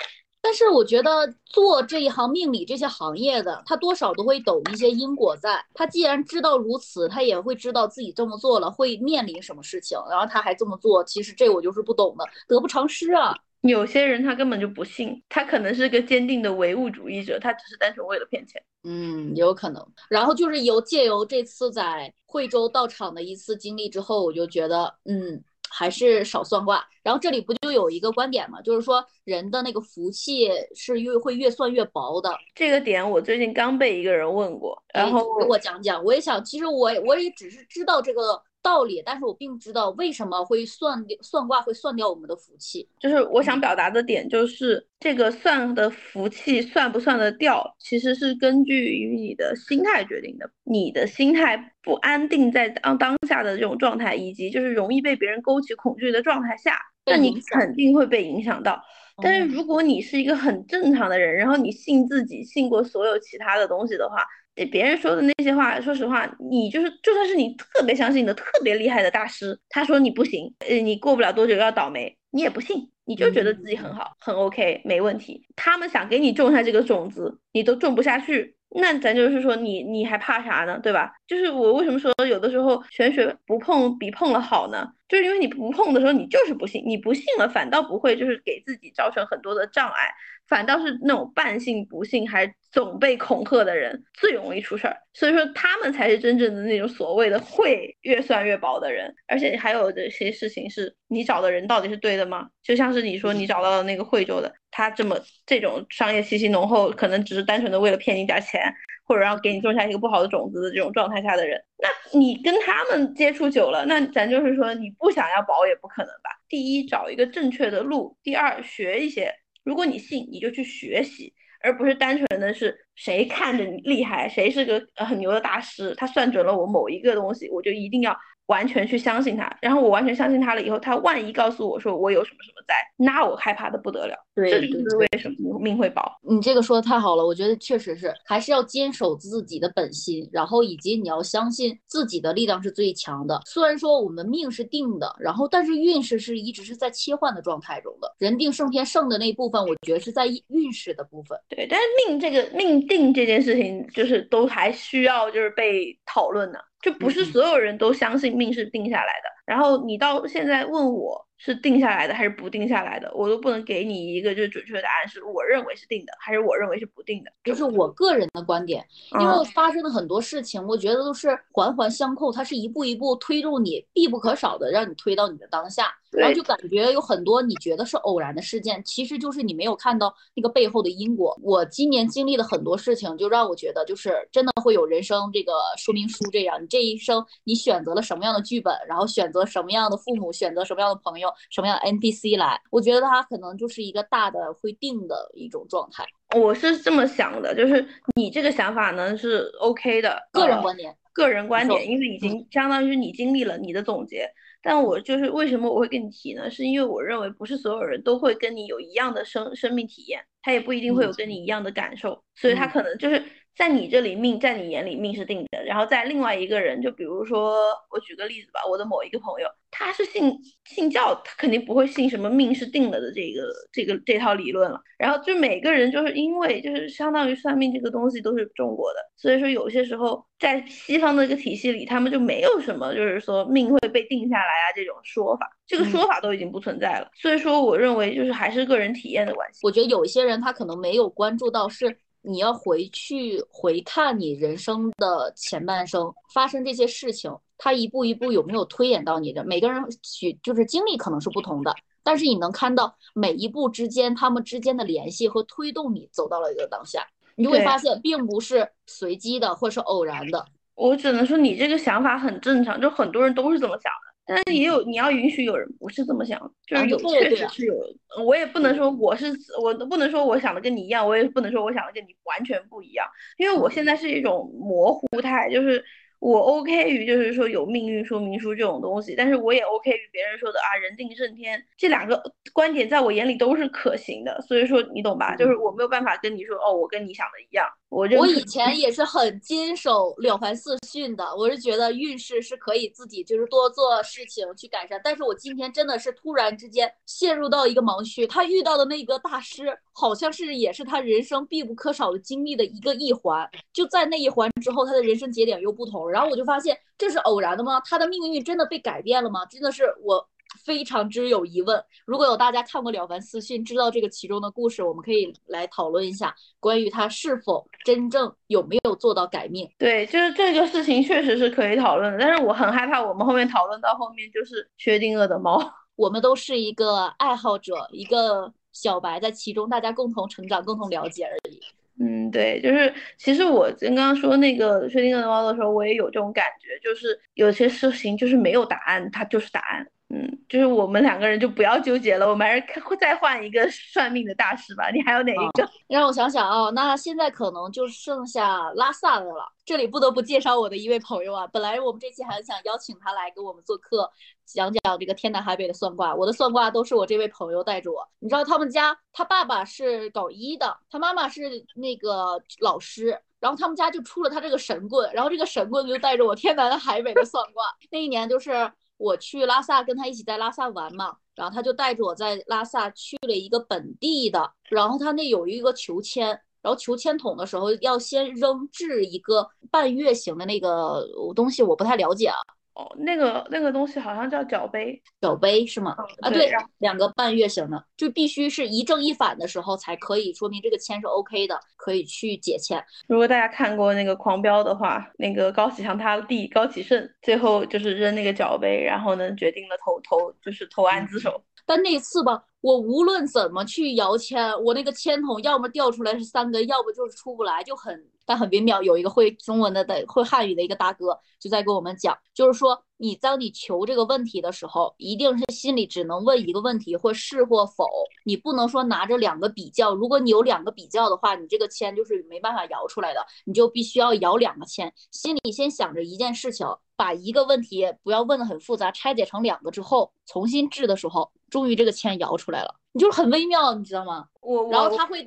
但是我觉得做这一行命理这些行业的，他多少都会懂一些因果在。他既然知道如此，他也会知道自己这么做了会面临什么事情，然后他还这么做。其实这我就是不懂的，得不偿失啊。有些人他根本就不信，他可能是个坚定的唯物主义者，他只是单纯为了骗钱。嗯，有可能。然后就是由借由这次在惠州到场的一次经历之后，我就觉得，嗯。还是少算卦，然后这里不就有一个观点嘛，就是说人的那个福气是越会越算越薄的。这个点我最近刚被一个人问过，然后给我讲讲。我也想，其实我我也只是知道这个。道理，但是我并不知道为什么会算算卦会算掉我们的福气。就是我想表达的点，就是这个算的福气算不算得掉，其实是根据于你的心态决定的。你的心态不安定在当当下的这种状态，以及就是容易被别人勾起恐惧的状态下，那你肯定会被影响到。但是如果你是一个很正常的人，然后你信自己，信过所有其他的东西的话。别人说的那些话，说实话，你就是就算是你特别相信的、特别厉害的大师，他说你不行，呃，你过不了多久要倒霉，你也不信，你就觉得自己很好，很 OK，没问题。他们想给你种下这个种子，你都种不下去，那咱就是说你你还怕啥呢？对吧？就是我为什么说有的时候玄学不碰比碰了好呢？就是因为你不碰的时候，你就是不信，你不信了，反倒不会就是给自己造成很多的障碍。反倒是那种半信不信还总被恐吓的人最容易出事儿，所以说他们才是真正的那种所谓的会越算越薄的人。而且还有这些事情是你找的人到底是对的吗？就像是你说你找到了那个惠州的，他这么这种商业气息浓厚，可能只是单纯的为了骗你点钱，或者让给你种下一个不好的种子的这种状态下的人，那你跟他们接触久了，那咱就是说你不想要薄也不可能吧？第一，找一个正确的路；第二，学一些。如果你信，你就去学习，而不是单纯的是谁看着你厉害，谁是个很牛的大师，他算准了我某一个东西，我就一定要。完全去相信他，然后我完全相信他了以后，他万一告诉我说我有什么什么灾，那我害怕的不得了。对，这就是为什么命会薄。你这个说的太好了，我觉得确实是，还是要坚守自己的本心，然后以及你要相信自己的力量是最强的。虽然说我们命是定的，然后但是运势是一直是在切换的状态中的。人定胜天胜的那一部分，我觉得是在运势的部分。对，但是命这个命定这件事情，就是都还需要就是被讨论的。就不是所有人都相信命是定下来的，然后你到现在问我。是定下来的还是不定下来的，我都不能给你一个就是准确的答案，是我认为是定的，还是我认为是不定的，就是我个人的观点。因为发生的很多事情，我觉得都是环环相扣，它是一步一步推动你，必不可少的让你推到你的当下，然后就感觉有很多你觉得是偶然的事件，其实就是你没有看到那个背后的因果。我今年经历的很多事情，就让我觉得就是真的会有人生这个说明书这样，你这一生你选择了什么样的剧本，然后选择什么样的父母，选择什么样的朋友。什么样 NPC 来？我觉得它可能就是一个大的会定的一种状态。我是这么想的，就是你这个想法呢是 OK 的，个人观点，个人观点，因为已经相当于你经历了你的总结。但我就是为什么我会跟你提呢？是因为我认为不是所有人都会跟你有一样的生生命体验，他也不一定会有跟你一样的感受，所以他可能就是在你这里命，在你眼里命是定的，然后在另外一个人，就比如说我举个例子吧，我的某一个朋友，他是信信教，他肯定不会信什么命是定了的这个这个这套理论了。然后就每个人就是因为就是相当于算命这个东西都是中国的，所以说有些时候在西方的一个体系里，他们就没有什么就是说命会被定下来啊这种说法，这个说法都已经不存在了。所以说我认为就是还是个人体验的关系。我觉得有一些人他可能没有关注到是。你要回去回看你人生的前半生发生这些事情，它一步一步有没有推演到你的？每个人许就是经历可能是不同的，但是你能看到每一步之间他们之间的联系和推动你走到了一个当下，你就会发现并不是随机的或是偶然的。我只能说你这个想法很正常，就很多人都是这么想的。但是也有你要允许有人不是这么想，就是有确实是有，我也不能说我是我不能说我想的跟你一样，我也不能说我想的跟你完全不一样，因为我现在是一种模糊态，就是。我 OK 于就是说有命运说明书这种东西，但是我也 OK 于别人说的啊人定胜天这两个观点在我眼里都是可行的，所以说你懂吧？就是我没有办法跟你说哦，我跟你想的一样。我我以前也是很坚守了凡四训的，我是觉得运势是可以自己就是多做事情去改善，但是我今天真的是突然之间陷入到一个盲区，他遇到的那个大师好像是也是他人生必不可少的经历的一个一环，就在那一环之后，他的人生节点又不同。然后我就发现这是偶然的吗？他的命运真的被改变了吗？真的是我非常之有疑问。如果有大家看过《了凡四训》，知道这个其中的故事，我们可以来讨论一下关于他是否真正有没有做到改命。对，就是这个事情确实是可以讨论的，但是我很害怕我们后面讨论到后面就是薛定谔的猫。我们都是一个爱好者，一个小白在其中，大家共同成长，共同了解而已。嗯，对，就是其实我刚刚说那个薛定谔的猫的时候，我也有这种感觉，就是有些事情就是没有答案，它就是答案。嗯，就是我们两个人就不要纠结了，我们还是再换一个算命的大师吧。你还有哪一个？让我想想啊，那现在可能就剩下拉萨的了。这里不得不介绍我的一位朋友啊，本来我们这期还想邀请他来给我们做客，讲讲这个天南海北的算卦。我的算卦都是我这位朋友带着我。你知道他们家，他爸爸是搞医的，他妈妈是那个老师，然后他们家就出了他这个神棍，然后这个神棍就带着我天南海北的算卦。那一年就是。我去拉萨跟他一起在拉萨玩嘛，然后他就带着我在拉萨去了一个本地的，然后他那有一个求签，然后求签筒的时候要先扔掷一个半月形的那个东西，我不太了解啊。哦，那个那个东西好像叫角杯，角杯是吗？啊，对，两个半月形的，就必须是一正一反的时候才可以说明这个签是 OK 的，可以去解签。如果大家看过那个狂飙的话，那个高启强他弟高启盛最后就是扔那个角杯，然后呢决定了投投就是投案自首。但那次吧，我无论怎么去摇签，我那个签筒要么掉出来是三根，要不就是出不来，就很。但很微妙，有一个会中文的的会汉语的一个大哥就在跟我们讲，就是说你当你求这个问题的时候，一定是心里只能问一个问题，或是或否，你不能说拿着两个比较。如果你有两个比较的话，你这个签就是没办法摇出来的，你就必须要摇两个签。心里先想着一件事情，把一个问题不要问的很复杂，拆解成两个之后，重新治的时候，终于这个签摇出来了。你就是很微妙，你知道吗？我然后他会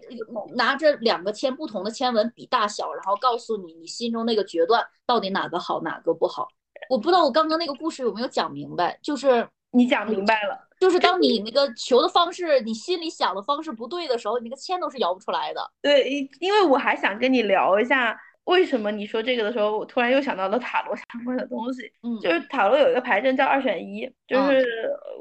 拿着两个签不同的签文比大小，然后告诉你你心中那个决断到底哪个好哪个不好。我不知道我刚刚那个故事有没有讲明白，就是你讲明白了，就是当你那个求的方式，你心里想的方式不对的时候，你那个签都是摇不出来的。对，因为我还想跟你聊一下为什么你说这个的时候，我突然又想到了塔罗相关的东西。嗯，就是塔罗有一个牌阵叫二选一，就是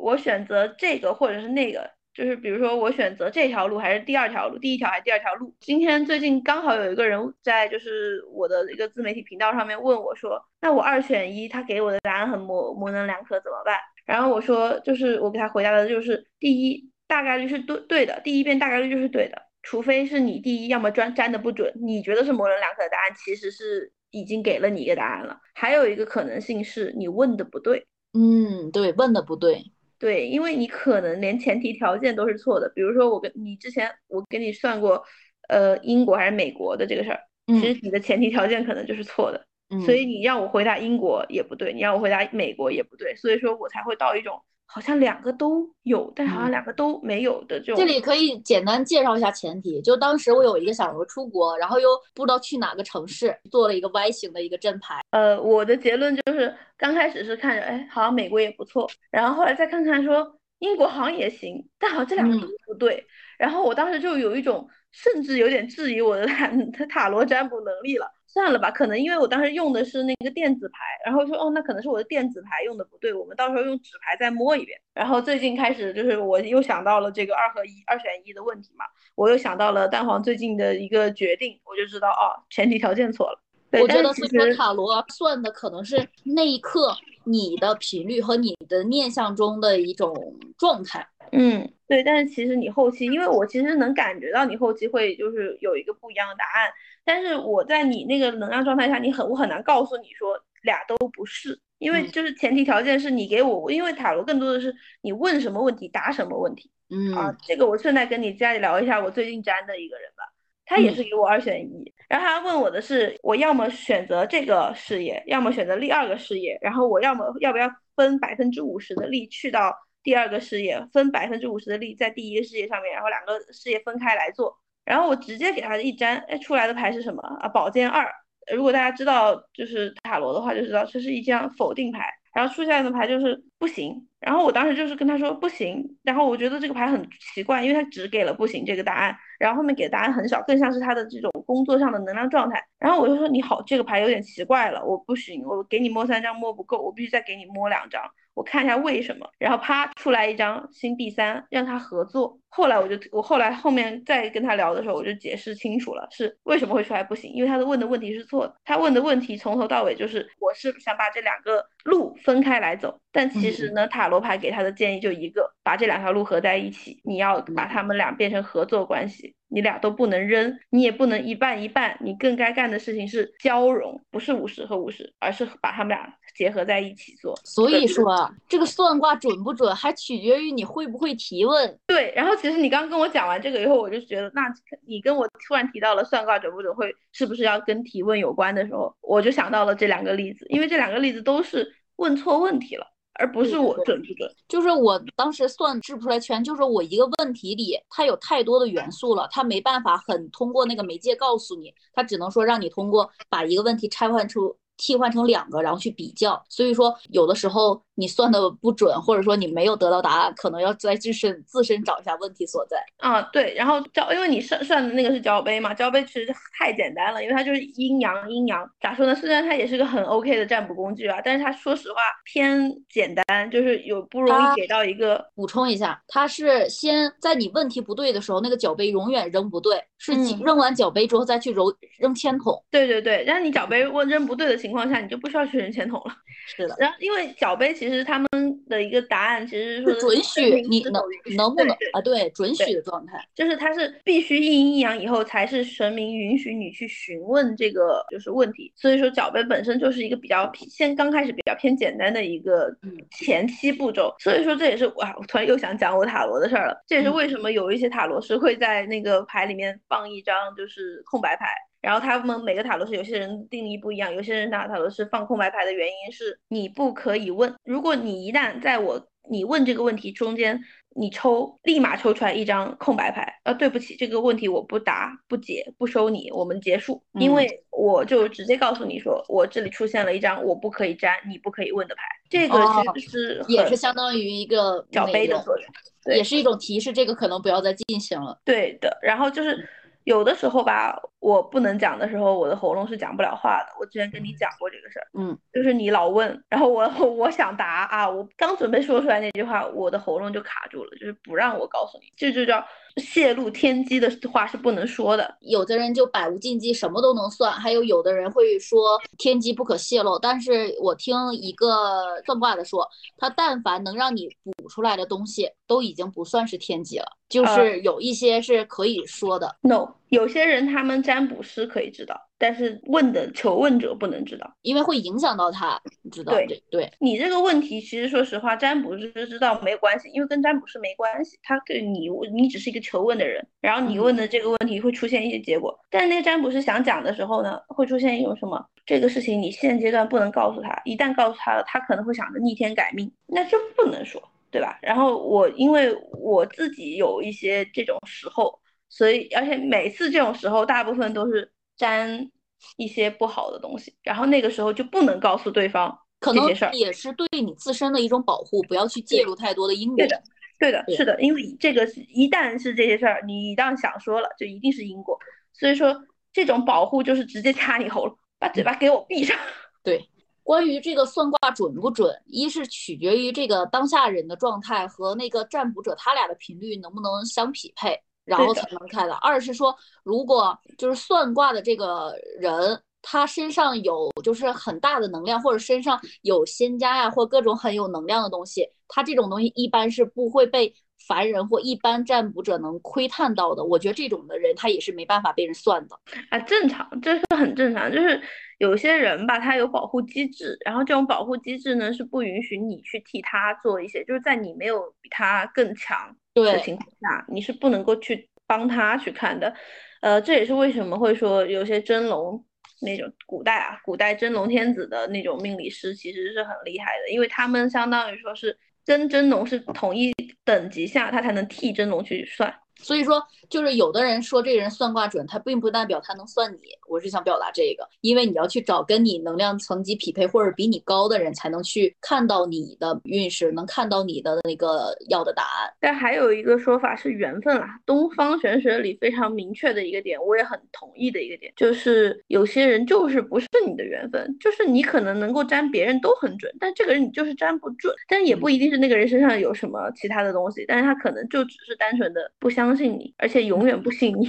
我选择这个或者是那个。就是比如说我选择这条路还是第二条路，第一条还是第二条路。今天最近刚好有一个人在就是我的一个自媒体频道上面问我说，那我二选一，他给我的答案很模模棱两可，怎么办？然后我说就是我给他回答的就是第一大概率是对对的，第一遍大概率就是对的，除非是你第一要么专粘的不准，你觉得是模棱两可的答案，其实是已经给了你一个答案了。还有一个可能性是你问的不对，嗯，对，问的不对。对，因为你可能连前提条件都是错的。比如说，我跟你之前我给你算过，呃，英国还是美国的这个事儿，其实你的前提条件可能就是错的。所以你让我回答英国也不对，你让我回答美国也不对，所以说我才会到一种好像两个都有，但是好像两个都没有的这种。这里可以简单介绍一下前提，就当时我有一个想说出国，然后又不知道去哪个城市，做了一个 Y 型的一个阵牌。呃，我的结论就是刚开始是看着，哎，好像美国也不错，然后后来再看看说英国好像也行，但好像这两个都不对。然后我当时就有一种，甚至有点质疑我的塔 塔罗占卜能力了。算了吧，可能因为我当时用的是那个电子牌，然后说哦，那可能是我的电子牌用的不对，我们到时候用纸牌再摸一遍。然后最近开始就是我又想到了这个二合一、二选一的问题嘛，我又想到了蛋黄最近的一个决定，我就知道哦，前提条件错了。我觉得所以说塔罗算的可能是那一刻你的频率和你的念想中的一种状态。嗯，对，但是其实你后期，因为我其实能感觉到你后期会就是有一个不一样的答案。但是我在你那个能量状态下，你很我很难告诉你说俩都不是，因为就是前提条件是你给我，因为塔罗更多的是你问什么问题答什么问题，嗯。啊，这个我顺带跟你家里聊一下我最近粘的一个人吧，他也是给我二选一，然后他问我的是我要么选择这个事业，要么选择第二个事业，然后我要么要不要分百分之五十的力去到第二个事业，分百分之五十的力在第一个事业上面，然后两个事业分开来做。然后我直接给他一粘，哎，出来的牌是什么啊？宝剑二。如果大家知道就是塔罗的话，就知道这是一张否定牌。然后出现来的牌就是不行。然后我当时就是跟他说不行。然后我觉得这个牌很奇怪，因为他只给了不行这个答案，然后后面给的答案很少，更像是他的这种工作上的能量状态。然后我就说你好，这个牌有点奇怪了，我不行，我给你摸三张摸不够，我必须再给你摸两张。我看一下为什么，然后啪出来一张新币三，让他合作。后来我就我后来后面再跟他聊的时候，我就解释清楚了，是为什么会出来不行，因为他的问的问题是错的。他问的问题从头到尾就是我是想把这两个路分开来走，但其实呢，塔罗牌给他的建议就一个，把这两条路合在一起，你要把他们俩变成合作关系，你俩都不能扔，你也不能一半一半，你更该干的事情是交融，不是五十和五十，而是把他们俩。结合在一起做，所以说这个算卦准不准，还取决于你会不会提问。对，然后其实你刚跟我讲完这个以后，我就觉得，那你跟我突然提到了算卦准不准，会是不是要跟提问有关的时候，我就想到了这两个例子，因为这两个例子都是问错问题了，而不是我准不准。就是我当时算制不出来圈，就是我一个问题里它有太多的元素了，它没办法很通过那个媒介告诉你，它只能说让你通过把一个问题拆换出。替换成两个，然后去比较。所以说，有的时候。你算的不准，或者说你没有得到答案，可能要在自身自身找一下问题所在。啊，对，然后交，因为你算算的那个是交杯嘛，交杯其实太简单了，因为它就是阴阳阴阳。咋说呢？虽然它也是个很 OK 的占卜工具啊，但是它说实话偏简单，就是有不容易给到一个。补充一下，它是先在你问题不对的时候，那个脚杯永远扔不对，是扔完脚杯之后再去揉扔铅筒。对对对，然后你脚杯问扔不对的情况下，你就不需要去扔铅筒了。是的，然后因为脚杯。其实他们的一个答案其实是准许你能能不能啊？对，准许的状态就是它是必须一阴一阳以后才是神明允许你去询问这个就是问题。所以说脚杯本身就是一个比较先刚开始比较偏简单的一个前期步骤。所以说这也是哇，我突然又想讲我塔罗的事儿了。这也是为什么有一些塔罗师会在那个牌里面放一张就是空白牌。然后他们每个塔罗是有些人定义不一样，有些人拿塔罗是放空白牌的原因是你不可以问，如果你一旦在我你问这个问题中间，你抽立马抽出来一张空白牌，呃，对不起，这个问题我不答不解不收你，我们结束，因为我就直接告诉你说，我这里出现了一张我不可以粘，你不可以问的牌，这个其实是也是相当于一个小杯的作用，也是一种提示，这个可能不要再进行了。对的，然后就是。有的时候吧，我不能讲的时候，我的喉咙是讲不了话的。我之前跟你讲过这个事儿，嗯，就是你老问，然后我 我想答啊，我刚准备说出来那句话，我的喉咙就卡住了，就是不让我告诉你，这就叫。泄露天机的话是不能说的。有的人就百无禁忌，什么都能算；还有有的人会说天机不可泄露。但是我听一个算卦的说，他但凡能让你补出来的东西，都已经不算是天机了。就是有一些是可以说的。No，有些人他们占卜师可以知道。但是问的求问者不能知道，因为会影响到他，你知道？对对，你这个问题其实说实话，占卜师知道没有关系，因为跟占卜师没关系，他对你你只是一个求问的人，然后你问的这个问题会出现一些结果，但是那个占卜师想讲的时候呢，会出现一种什么？这个事情你现阶段不能告诉他，一旦告诉他了，他可能会想着逆天改命，那就不能说。对吧？然后我因为我自己有一些这种时候，所以而且每次这种时候，大部分都是沾一些不好的东西，然后那个时候就不能告诉对方可能这些事儿。也是对你自身的一种保护，不要去介入太多的因果对。的，对的，是的，因为这个是一旦是这些事儿，你一旦想说了，就一定是因果。所以说，这种保护就是直接掐你喉咙，把嘴巴给我闭上。对，关于这个算卦准不准，一是取决于这个当下人的状态和那个占卜者他俩的频率能不能相匹配，然后才能开的。二是说，如果就是算卦的这个人。他身上有就是很大的能量，或者身上有仙家呀，或各种很有能量的东西，他这种东西一般是不会被凡人或一般占卜者能窥探到的。我觉得这种的人他也是没办法被人算的。啊，正常，这是很正常。就是有些人吧，他有保护机制，然后这种保护机制呢是不允许你去替他做一些，就是在你没有比他更强的情况下，你是不能够去帮他去看的。呃，这也是为什么会说有些真龙那种古代啊，古代真龙天子的那种命理师其实是很厉害的，因为他们相当于说是跟真龙是同一等级下，他才能替真龙去算。所以说，就是有的人说这个人算卦准，他并不代表他能算你。我是想表达这个，因为你要去找跟你能量层级匹配或者比你高的人，才能去看到你的运势，能看到你的那个要的答案。但还有一个说法是缘分啦，东方玄学里非常明确的一个点，我也很同意的一个点，就是有些人就是不是你的缘分，就是你可能能够占别人都很准，但这个人你就是占不准，但也不一定是那个人身上有什么其他的东西，但是他可能就只是单纯的不相信你，而且永远不信你。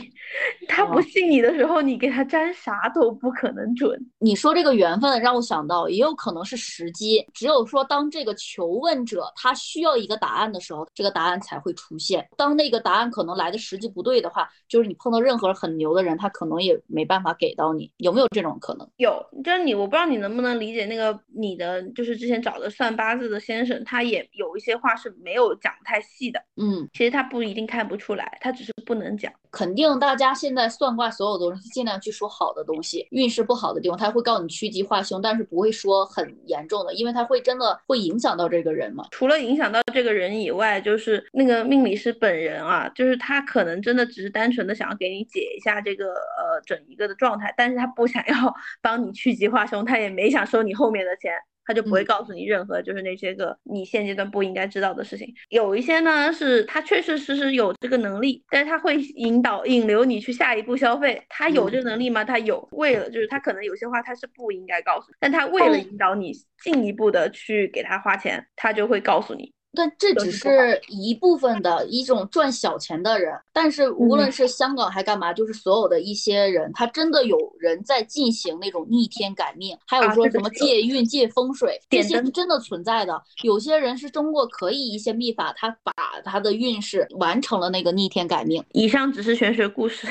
他不信你的时候，你给他占啥都不可能准。你说这个缘分让我想到，也有可能是时机。只有说当这个求问者他需要一个答案的时候，这个答案才会出现。当那个答案可能来的时机不对的话，就是你碰到任何很牛的人，他可能也没办法给到你。有没有这种可能？有，就是你，我不知道你能不能理解那个你的，就是之前找的算八字的先生，他也有一些话是没有讲太细的。嗯，其实他不一定看不出来，他只是不能讲。肯定大家现在算卦所有东西尽量去说好的东西，运势不好的地方他会告诉你趋吉化凶，但是不会说很严重的，因为他会真的会影响到这个人嘛。除了影响到这个人以外，就是那个命理师本人啊，就是他可能真的只是单纯的想要给你解一下这个呃整一个的状态，但是他不想要 帮你趋吉化凶，他也没想收你后面的钱。他就不会嗯告诉你任何就是那些个你现阶段不应该知道的事情。有一些呢是他确确实实有这个能力，但是他会引导引流你去下一步消费。他有这个能力吗？他有。为了就是他可能有些话他是不应该告诉，但他为了哦引导你进一步的去给他花钱，他就会告诉你。但这只是一部分的一种赚小钱的人，但是无论嗯是香港还干嘛，就是所有的一些人，他真的有人在进行那种逆天改命，还有啊说什么借运、借风水，这些是真的存在的。有些人是通过可以一些秘法，他把他的运势完成了那个逆天改命。以上只是玄学故事。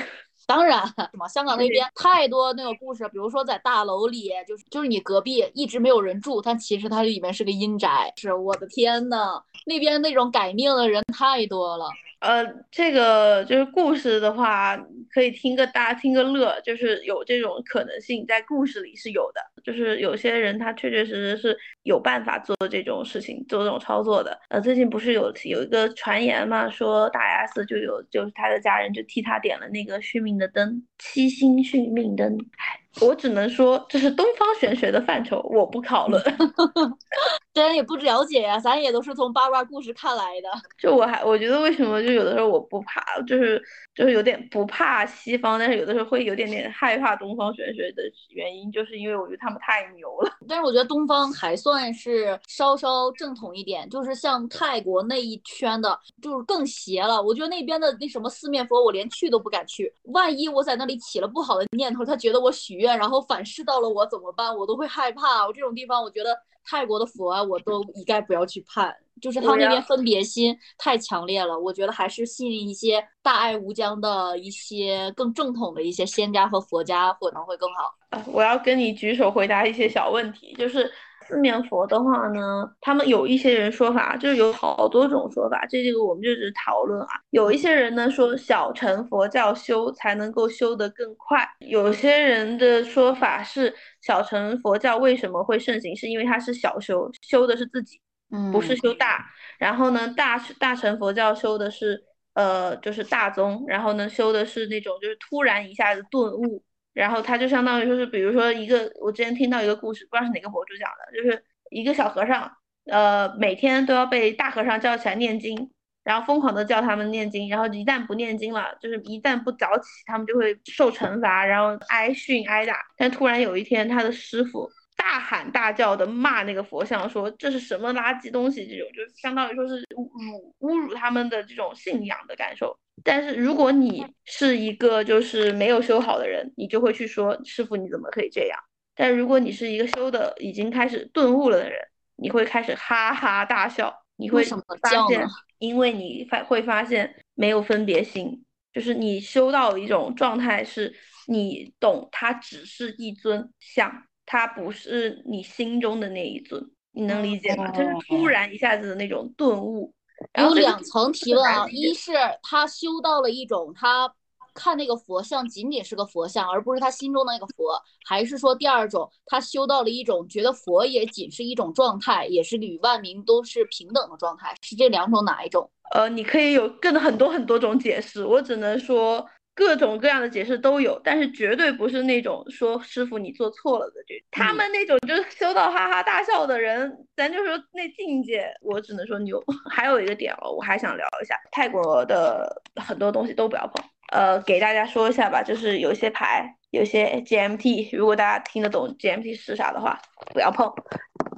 当然，什么香港那边太多那个故事，比如说在大楼里，就是就是你隔壁一直没有人住，但其实它里面是个阴宅。是我的天呐，那边那种改命的人太多了。呃，这个就是故事的话，可以听个大听个乐，就是有这种可能性，在故事里是有的。就是有些人他确确实实是有办法做这种事情，做这种操作的。呃，最近不是有有一个传言嘛，说大 S 就有就是他的家人就替他点了那个续命的灯，七星续命灯。唉，我只能说这是东方玄学的范畴，我不讨论。咱也不了解呀、咱也都是从八卦故事看来的。就我还我觉得为什么就有的时候我不怕，就是就是有点不怕西方，但是有的时候会有点点害怕东方玄学的原因，就是因为我觉得他们太牛了。但是我觉得东方还算是稍稍正统一点，就是像泰国那一圈的，就是更邪了。我觉得那边的那什么四面佛，我连去都不敢去。万一我在那里起了不好的念头，他觉得我许愿，然后反噬到了我怎么办？我都会害怕。我这种地方，我觉得泰国的佛啊，我都一概不要去判。就是他那边分别心太强烈了，我觉得还是信一些大爱无疆的一些更正统的一些仙家和佛家可能会更好。啊，我要跟你举手回答一些小问题，就是四面佛的话呢，他们有一些人说法，就是有好多种说法，这这个我们就只是讨论啊。有一些人呢说小乘佛教修才能够修得更快，有些人的说法是小乘佛教为什么会盛行，是因为它是小修，修的是自己。嗯，不是修大。然后呢，大大乘佛教修的是呃，就是大宗。然后呢，修的是那种就是突然一下子顿悟。然后他就相当于说是，比如说一个，我之前听到一个故事，不知道是哪个博主讲的，就是一个小和尚，呃，每天都要被大和尚叫起来念经，然后疯狂的叫他们念经，然后一旦不念经了，就是一旦不早起，他们就会受惩罚，然后挨训挨打。但突然有一天，他的师傅大喊大叫的骂那个佛像，说这是什么垃圾东西，这种就相当于说是侮辱侮辱他们的这种信仰的感受。但是如果你是一个就是没有修好的人，你就会去说师傅你怎么可以这样？但如果你是一个修的已经开始顿悟了的人，你会开始哈哈大笑。你会发现，因为你发会发现没有分别心，就是你修到一种状态，是你懂它只是一尊像，它不是你心中的那一尊，你能理解吗？就是突然一下子的那种顿悟。有两层提问啊，一是他修到了一种他看那个佛像仅仅是个佛像，而不是他心中的那个佛，还是说第二种他修到了一种觉得佛也仅是一种状态，也是与万民都是平等的状态，是这两种哪一种？呃，你可以有更很多很多种解释，我只能说。各种各样的解释都有，但是绝对不是那种说师傅你做错了的这他们那种就是 修到哈哈大笑的人，咱就说那境界，我只能说牛。还有一个点哦，我还想聊一下泰国的很多东西都不要碰。呃，给大家说一下吧，就是有些牌，有些 GMT，如果大家听得懂 GMT 是啥的话，不要碰，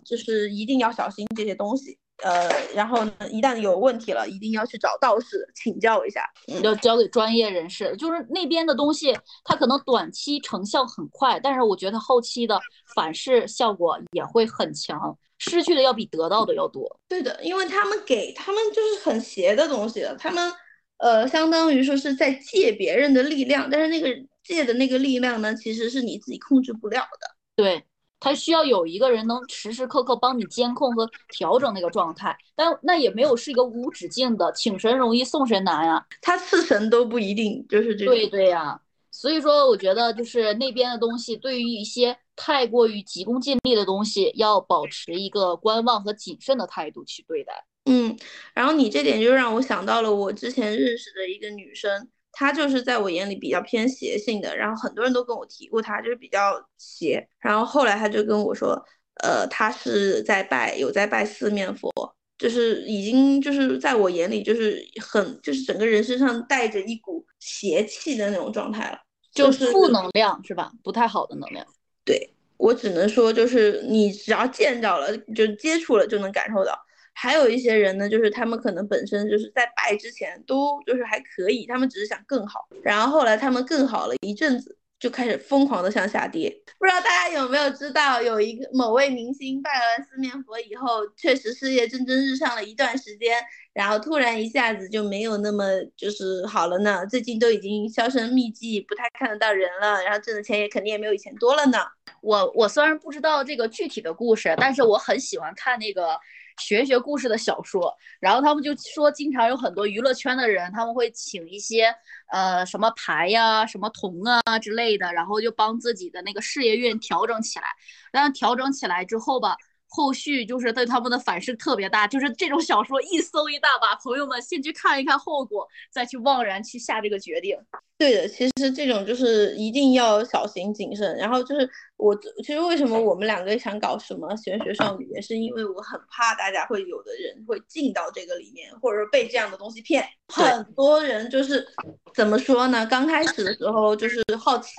就是一定要小心这些东西。呃，然后呢，一旦有问题了，一定要去找道士请教一下，要交给专业人士。就是那边的东西，它可能短期成效很快，但是我觉得后期的反噬效果也会很强，失去的要比得到的要多。对的，因为他们给他们就是很邪的东西，他们呃，相当于说是在借别人的力量，但是那个借的那个力量呢，其实是你自己控制不了的。对。他需要有一个人能时时刻刻帮你监控和调整那个状态，但那也没有是一个无止境的，请神容易送神难啊，他赐神都不一定就是这。对对呀，所以说我觉得就是那边的东西，对于一些太过于急功近利的东西，要保持一个观望和谨慎的态度去对待。嗯，然后你这点就让我想到了我之前认识的一个女生。他就是在我眼里比较偏邪性的，然后很多人都跟我提过他，就是比较邪。然后后来他就跟我说，呃，他是在拜，有在拜四面佛，就是已经就是在我眼里就是很就是整个人身上带着一股邪气的那种状态了，就是负能量是吧？不太好的能量。对我只能说就是你只要见到了，就接触了就能感受到。还有一些人呢，就是他们可能本身就是在拜之前都就是还可以，他们只是想更好，然后后来他们更好了一阵子，就开始疯狂的向下跌。不知道大家有没有知道，有一个某位明星拜完四面佛以后，确实事业蒸蒸日上了一段时间，然后突然一下子就没有那么就是好了呢。最近都已经销声匿迹，不太看得到人了，然后挣的钱也肯定也没有以前多了呢。我我虽然不知道这个具体的故事，但是我很喜欢看那个。玄学故事的小说，然后他们就说，经常有很多娱乐圈的人，他们会请一些呃什么牌呀、什么铜啊之类的，然后就帮自己的那个事业运调整起来。但调整起来之后吧。后续就是对他们的反噬特别大，就是这种小说一搜一大把，朋友们先去看一看后果，再去妄然去下这个决定。对的，其实这种就是一定要小心谨慎。然后就是我其实为什么我们两个想搞什么玄学少女，也是因为我很怕大家会有的人会进到这个里面，或者说被这样的东西骗。很多人就是怎么说呢？刚开始的时候就是好奇。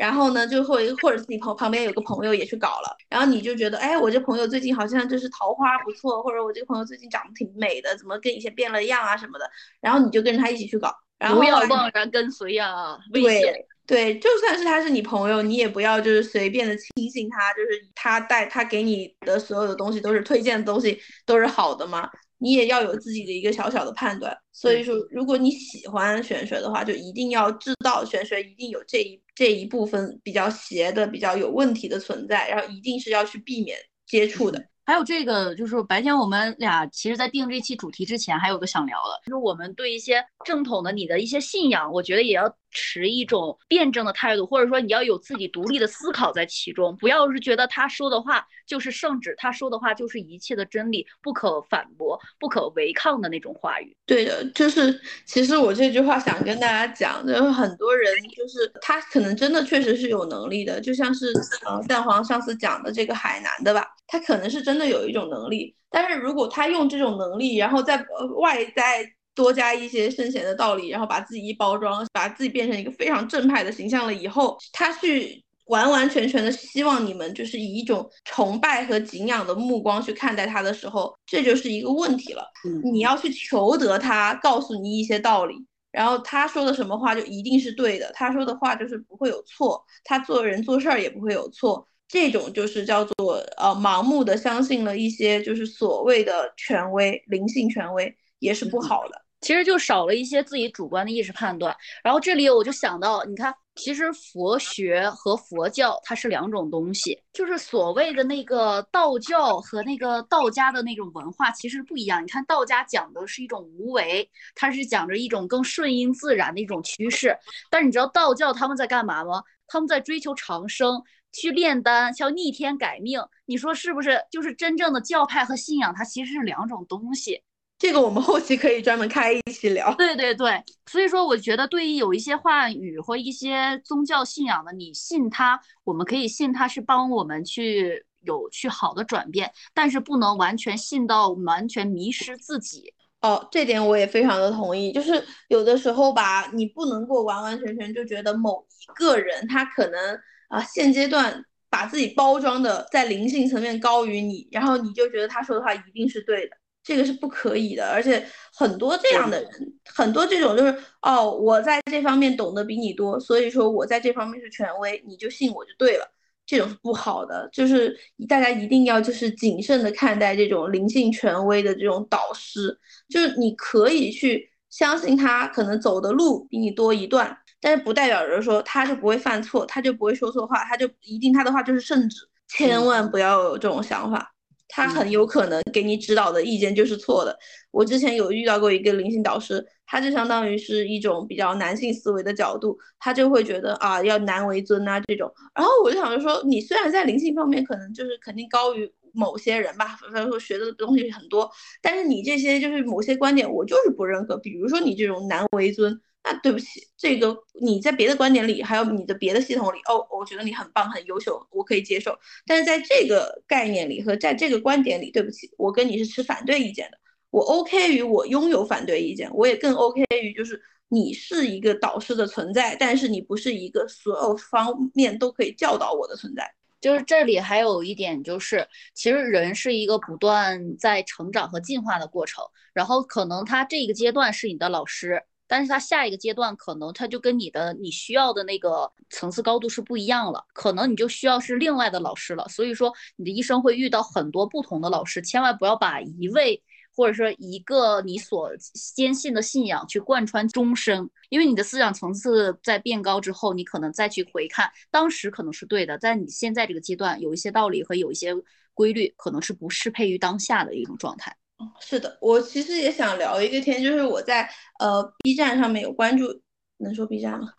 然后呢，就会或者自己朋旁边有个朋友也去搞了，然后你就觉得，哎，我这朋友最近好像就是桃花不错，或者我这个朋友最近长得挺美的，怎么跟以前变了样啊什么的，然后你就跟着他一起去搞，然后不要贸然跟随啊，危险。对，就算是他是你朋友，你也不要就是随便的轻信他，就是他带他给你的所有的东西都是推荐的东西都是好的吗？你也要有自己的一个小小的判断，所以说，如果你喜欢玄学的话，就一定要知道玄学一定有这一这一部分比较邪的、比较有问题的存在，然后一定是要去避免接触的。还有这个，就是白天我们俩其实，在定这期主题之前，还有个想聊的，就是我们对一些正统的你的一些信仰，我觉得也要持一种辩证的态度，或者说你要有自己独立的思考在其中，不要是觉得他说的话就是圣旨，他说的话就是一切的真理，不可反驳、不可违抗的那种话语。对的，就是其实我这句话想跟大家讲，就是很多人就是他可能真的确实是有能力的，就像是呃蛋黄上次讲的这个海南的吧，他可能是真的有一种能力，但是如果他用这种能力，然后在外在。多加一些圣贤的道理，然后把自己一包装，把自己变成一个非常正派的形象了以后，他去完完全全的希望你们就是以一种崇拜和敬仰的目光去看待他的时候，这就是一个问题了。你要去求得他告诉你一些道理，然后他说的什么话就一定是对的，他说的话就是不会有错，他做人做事儿也不会有错，这种就是叫做呃盲目的相信了一些就是所谓的权威，灵性权威也是不好的。其实就少了一些自己主观的意识判断，然后这里我就想到，你看，其实佛学和佛教它是两种东西，就是所谓的那个道教和那个道家的那种文化其实不一样。你看道家讲的是一种无为，它是讲着一种更顺应自然的一种趋势，但是你知道道教他们在干嘛吗？他们在追求长生，去炼丹，像逆天改命，你说是不是？就是真正的教派和信仰，它其实是两种东西。这个我们后期可以专门开一期聊。对对对，所以说我觉得对于有一些话语或一些宗教信仰的，你信他，我们可以信他是帮我们去有去好的转变，但是不能完全信到完全迷失自己。哦，这点我也非常的同意，就是有的时候吧，你不能够完完全全就觉得某一个人他可能啊现阶段把自己包装的在灵性层面高于你，然后你就觉得他说的话一定是对的。这个是不可以的，而且很多这样的人，很多这种就是哦，我在这方面懂得比你多，所以说我在这方面是权威，你就信我就对了，这种是不好的。就是大家一定要就是谨慎的看待这种灵性权威的这种导师，就是你可以去相信他可能走的路比你多一段，但是不代表着说他就不会犯错，他就不会说错话，他就一定他的话就是圣旨，千万不要有这种想法。他很有可能给你指导的意见就是错的。我之前有遇到过一个灵性导师，他就相当于是一种比较男性思维的角度，他就会觉得啊要男为尊啊这种。然后我就想着说，你虽然在灵性方面可能就是肯定高于某些人吧，反正说学的东西很多，但是你这些就是某些观点我就是不认可。比如说你这种男为尊。那对不起，这个你在别的观点里，还有你的别的系统里，哦，我觉得你很棒，很优秀，我可以接受。但是在这个概念里和在这个观点里，对不起，我跟你是持反对意见的。我 OK 于我拥有反对意见，我也更 OK 于就是你是一个导师的存在，但是你不是一个所有方面都可以教导我的存在。就是这里还有一点就是，其实人是一个不断在成长和进化的过程，然后可能他这个阶段是你的老师。但是他下一个阶段可能他就跟你的你需要的那个层次高度是不一样了，可能你就需要是另外的老师了。所以说你的一生会遇到很多不同的老师，千万不要把一位或者说一个你所坚信的信仰去贯穿终生，因为你的思想层次在变高之后，你可能再去回看当时可能是对的，在你现在这个阶段有一些道理和有一些规律可能是不适配于当下的一种状态。是的，我其实也想聊一个天，就是我在呃 B 站上面有关注，能说 B 站吗？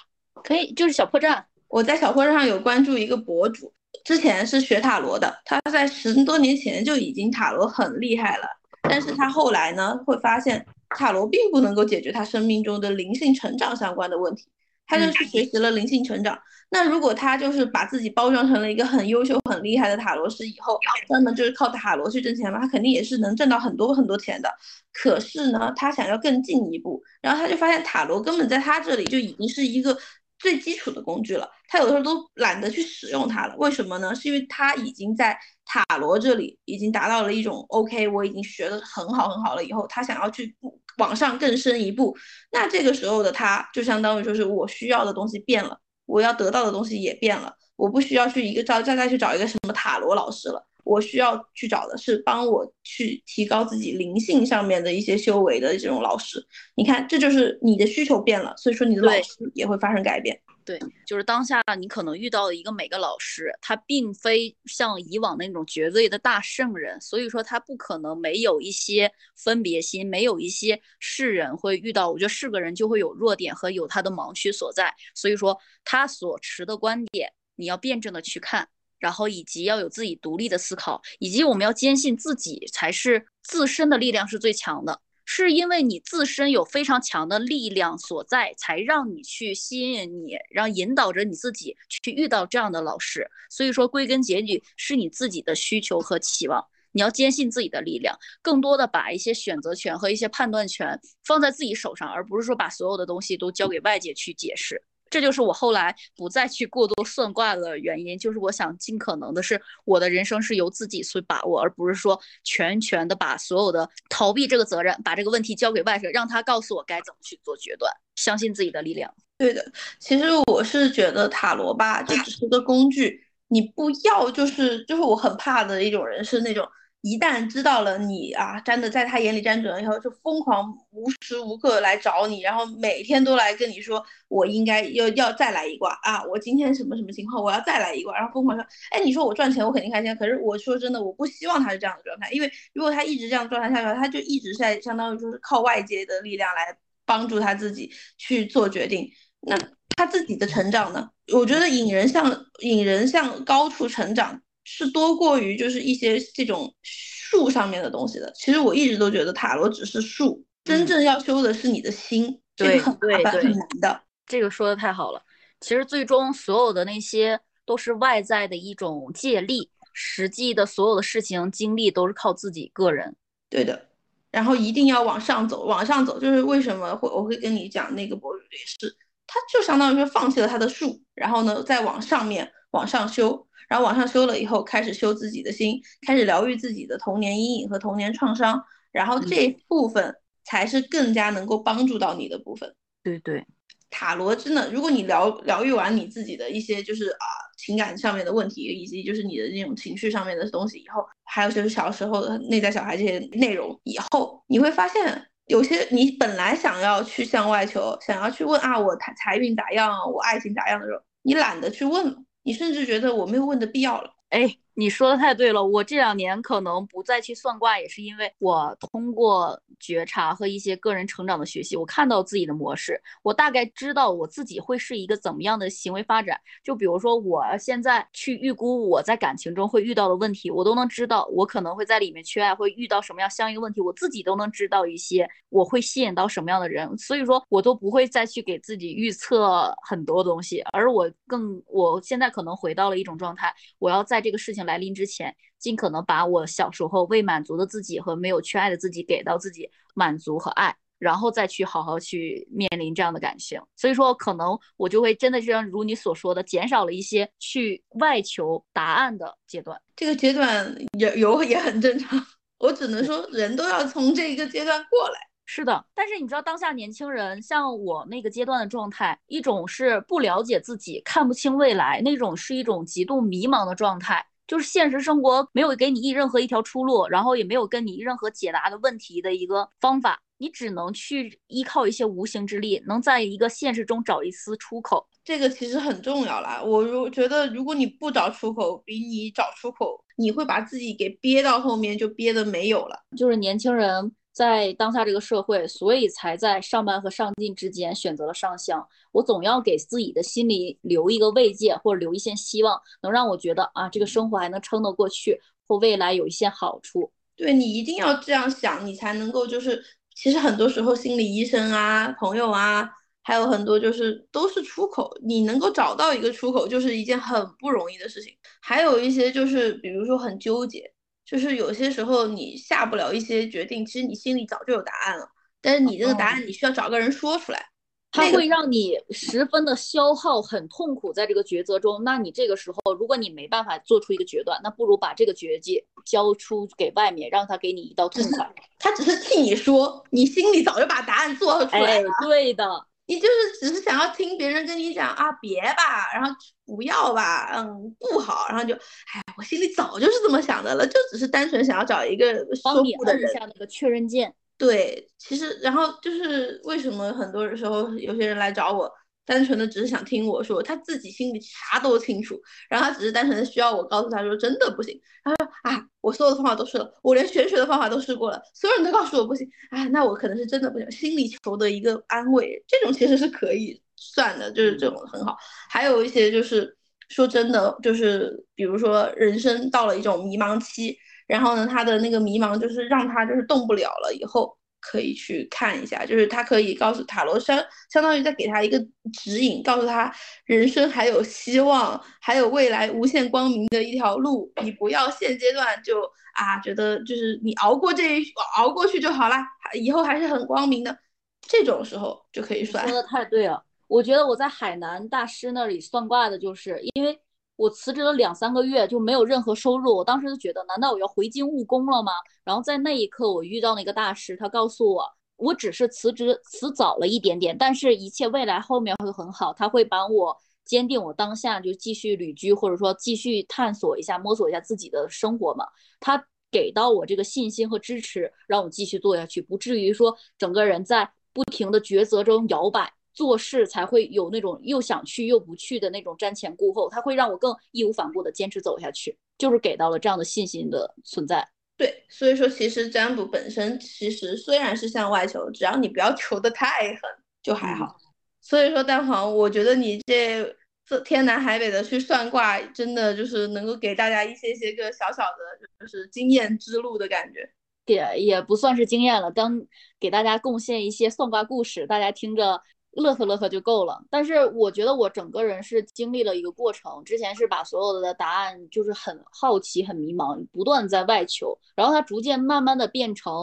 可以，就是小破站。我在小破站上有关注一个博主，之前是学塔罗的，他在十多年前就已经塔罗很厉害了，但是他后来呢，会发现塔罗并不能够解决他生命中的灵性成长相关的问题。他就去学习了灵性成长。那如果他就是把自己包装成了一个很优秀、很厉害的塔罗师，以后专门就是靠塔罗去挣钱嘛？他肯定也是能挣到很多很多钱的。可是呢，他想要更进一步，然后他就发现塔罗根本在他这里就已经是一个最基础的工具了。他有的时候都懒得去使用它了。为什么呢？是因为他已经在塔罗这里已经达到了一种 OK，我已经学的很好很好了。以后他想要去。往上更深一步，那这个时候的他就相当于说是我需要的东西变了，我要得到的东西也变了，我不需要去一个找再再去找一个什么塔罗老师了，我需要去找的是帮我去提高自己灵性上面的一些修为的这种老师。你看，这就是你的需求变了，所以说你的老师也会发生改变。对，就是当下你可能遇到的一个每个老师，他并非像以往那种绝对的大圣人，所以说他不可能没有一些分别心，没有一些是人会遇到。我觉得是个人就会有弱点和有他的盲区所在，所以说他所持的观点，你要辩证的去看，然后以及要有自己独立的思考，以及我们要坚信自己才是自身的力量是最强的。是因为你自身有非常强的力量所在，才让你去吸引你，让引导着你自己去遇到这样的老师。所以说，归根结底是你自己的需求和期望。你要坚信自己的力量，更多的把一些选择权和一些判断权放在自己手上，而不是说把所有的东西都交给外界去解释。这就是我后来不再去过多算卦的原因，就是我想尽可能的是我的人生是由自己去把握，而不是说全权的把所有的逃避这个责任，把这个问题交给外界，让他告诉我该怎么去做决断，相信自己的力量。对的，其实我是觉得塔罗吧就只是个工具，你不要就是就是我很怕的一种人是那种。一旦知道了你啊真的在他眼里粘准了以后，就疯狂无时无刻来找你，然后每天都来跟你说我应该要要再来一卦啊，我今天什么什么情况，我要再来一卦，然后疯狂说，哎，你说我赚钱我肯定开心，可是我说真的，我不希望他是这样的状态，因为如果他一直这样状态下去，他就一直在相当于说是靠外界的力量来帮助他自己去做决定，那他自己的成长呢？我觉得引人向引人向高处成长。是多过于就是一些这种术上面的东西的。其实我一直都觉得塔罗只是术，真正要修的是你的心，对，很麻烦很难的。这个说的太好了。其实最终所有的那些都是外在的一种借力，实际的所有的事情经历都是靠自己个人。对的。然后一定要往上走，往上走就是为什么会我会跟你讲那个博主也是，他就相当于说放弃了他的术，然后呢再往上面往上修。然后往上修了以后，开始修自己的心，开始疗愈自己的童年阴影和童年创伤，然后这部分才是更加能够帮助到你的部分。对对，塔罗真的，如果你疗疗愈完你自己的一些就是啊情感上面的问题，以及就是你的那种情绪上面的东西以后，还有就是小时候的内在小孩这些内容以后，你会发现有些你本来想要去向外求，想要去问啊我财财运咋样，我爱情咋样的时候，你懒得去问了。你甚至觉得我没有问的必要了，哎。你说的太对了，我这两年可能不再去算卦，也是因为我通过觉察和一些个人成长的学习，我看到自己的模式，我大概知道我自己会是一个怎么样的行为发展。就比如说，我现在去预估我在感情中会遇到的问题，我都能知道我可能会在里面缺爱，会遇到什么样相应问题，我自己都能知道一些，我会吸引到什么样的人，所以说我都不会再去给自己预测很多东西，而我更，我现在可能回到了一种状态，我要在这个事情。来临之前，尽可能把我小时候未满足的自己和没有缺爱的自己给到自己满足和爱，然后再去好好去面临这样的感情。所以说，可能我就会真的是如你所说的，减少了一些去外求答案的阶段。这个阶段也有也很正常，我只能说人都要从这一个阶段过来。是的，但是你知道当下年轻人像我那个阶段的状态，一种是不了解自己，看不清未来，那种是一种极度迷茫的状态。就是现实生活没有给你任何一条出路，然后也没有跟你任何解答的问题的一个方法，你只能去依靠一些无形之力，能在一个现实中找一丝出口。这个其实很重要啦。我如觉得，如果你不找出口，比你找出口，你会把自己给憋到后面，就憋得没有了。就是年轻人。在当下这个社会，所以才在上班和上进之间选择了上香。我总要给自己的心里留一个慰藉，或者留一线希望，能让我觉得啊，这个生活还能撑得过去，或未来有一些好处。对你一定要这样想，你才能够就是，其实很多时候心理医生啊、朋友啊，还有很多就是都是出口。你能够找到一个出口，就是一件很不容易的事情。还有一些就是，比如说很纠结。就是有些时候你下不了一些决定，其实你心里早就有答案了，但是你这个答案你需要找个人说出来，它会让你十分的消耗，很痛苦在这个抉择中。那你这个时候，如果你没办法做出一个决断，那不如把这个决计交出给外面，让他给你一道痛快。他只是替你说，你心里早就把答案做出来了。对的。你就是只是想要听别人跟你讲啊，别吧，然后不要吧，嗯，不好，然后就，哎，我心里早就是这么想的了，就只是单纯想要找一个帮你按一下那个确认键。对，其实然后就是为什么很多时候有些人来找我。单纯的只是想听我说，他自己心里啥都清楚，然后他只是单纯的需要我告诉他说真的不行。他说啊，我所有的方法都试了，我连玄学的方法都试过了，所有人都告诉我不行。啊，那我可能是真的不行，心里求的一个安慰，这种其实是可以算的，就是这种很好。还有一些就是说真的，就是比如说人生到了一种迷茫期，然后呢，他的那个迷茫就是让他就是动不了了以后。可以去看一下，就是他可以告诉塔罗相相当于在给他一个指引，告诉他人生还有希望，还有未来无限光明的一条路。你不要现阶段就啊觉得就是你熬过这一熬过去就好了，以后还是很光明的。这种时候就可以算。说的太对了，我觉得我在海南大师那里算卦的，就是因为。我辞职了两三个月就没有任何收入，我当时就觉得，难道我要回京务工了吗？然后在那一刻，我遇到那个大师，他告诉我，我只是辞职辞早了一点点，但是一切未来后面会很好，他会把我坚定我当下就继续旅居，或者说继续探索一下、摸索一下自己的生活嘛。他给到我这个信心和支持，让我继续做下去，不至于说整个人在不停的抉择中摇摆。做事才会有那种又想去又不去的那种瞻前顾后，他会让我更义无反顾的坚持走下去，就是给到了这样的信心的存在。对，所以说其实占卜本身其实虽然是向外求，只要你不要求的太狠，就还好。所以说蛋黄，我觉得你这这天南海北的去算卦，真的就是能够给大家一些些个小小的，就是经验之路的感觉。也也不算是经验了，当给大家贡献一些算卦故事，大家听着。乐呵乐呵就够了，但是我觉得我整个人是经历了一个过程。之前是把所有的答案就是很好奇、很迷茫，不断在外求，然后它逐渐慢慢的变成，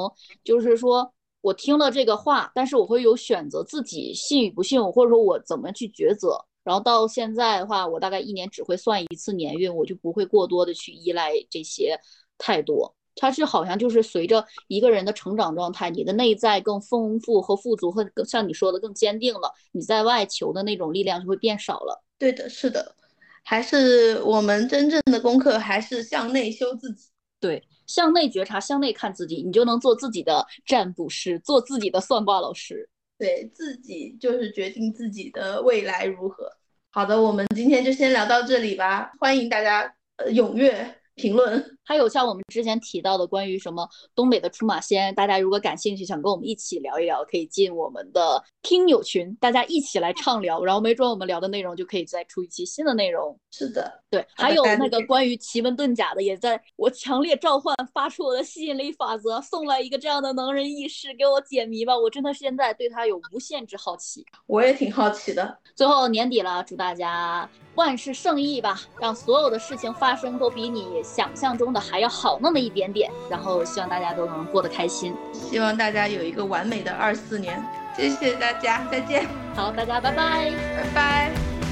就是说我听了这个话，但是我会有选择自己信与不信，或者说我怎么去抉择。然后到现在的话，我大概一年只会算一次年运，我就不会过多的去依赖这些太多。它是好像就是随着一个人的成长状态，你的内在更丰富和富足，和更像你说的更坚定了，你在外求的那种力量就会变少了。对的，是的，还是我们真正的功课还是向内修自己。对，向内觉察，向内看自己，你就能做自己的占卜师，做自己的算卦老师。对自己就是决定自己的未来如何。好的，我们今天就先聊到这里吧，欢迎大家呃踊跃。评论还有像我们之前提到的关于什么东北的出马仙，大家如果感兴趣，想跟我们一起聊一聊，可以进我们的听友群，大家一起来畅聊，然后没准我们聊的内容就可以再出一期新的内容。是的，对，还有那个关于奇门遁甲的，也在我强烈召唤，发出我的吸引力法则，送来一个这样的能人异士给我解谜吧，我真的现在对他有无限之好奇。我也挺好奇的。最后年底了，祝大家万事胜意吧，让所有的事情发生都比你。想象中的还要好那么一点点，然后希望大家都能过得开心，希望大家有一个完美的二四年，谢谢大家，再见，好，大家拜拜，拜拜。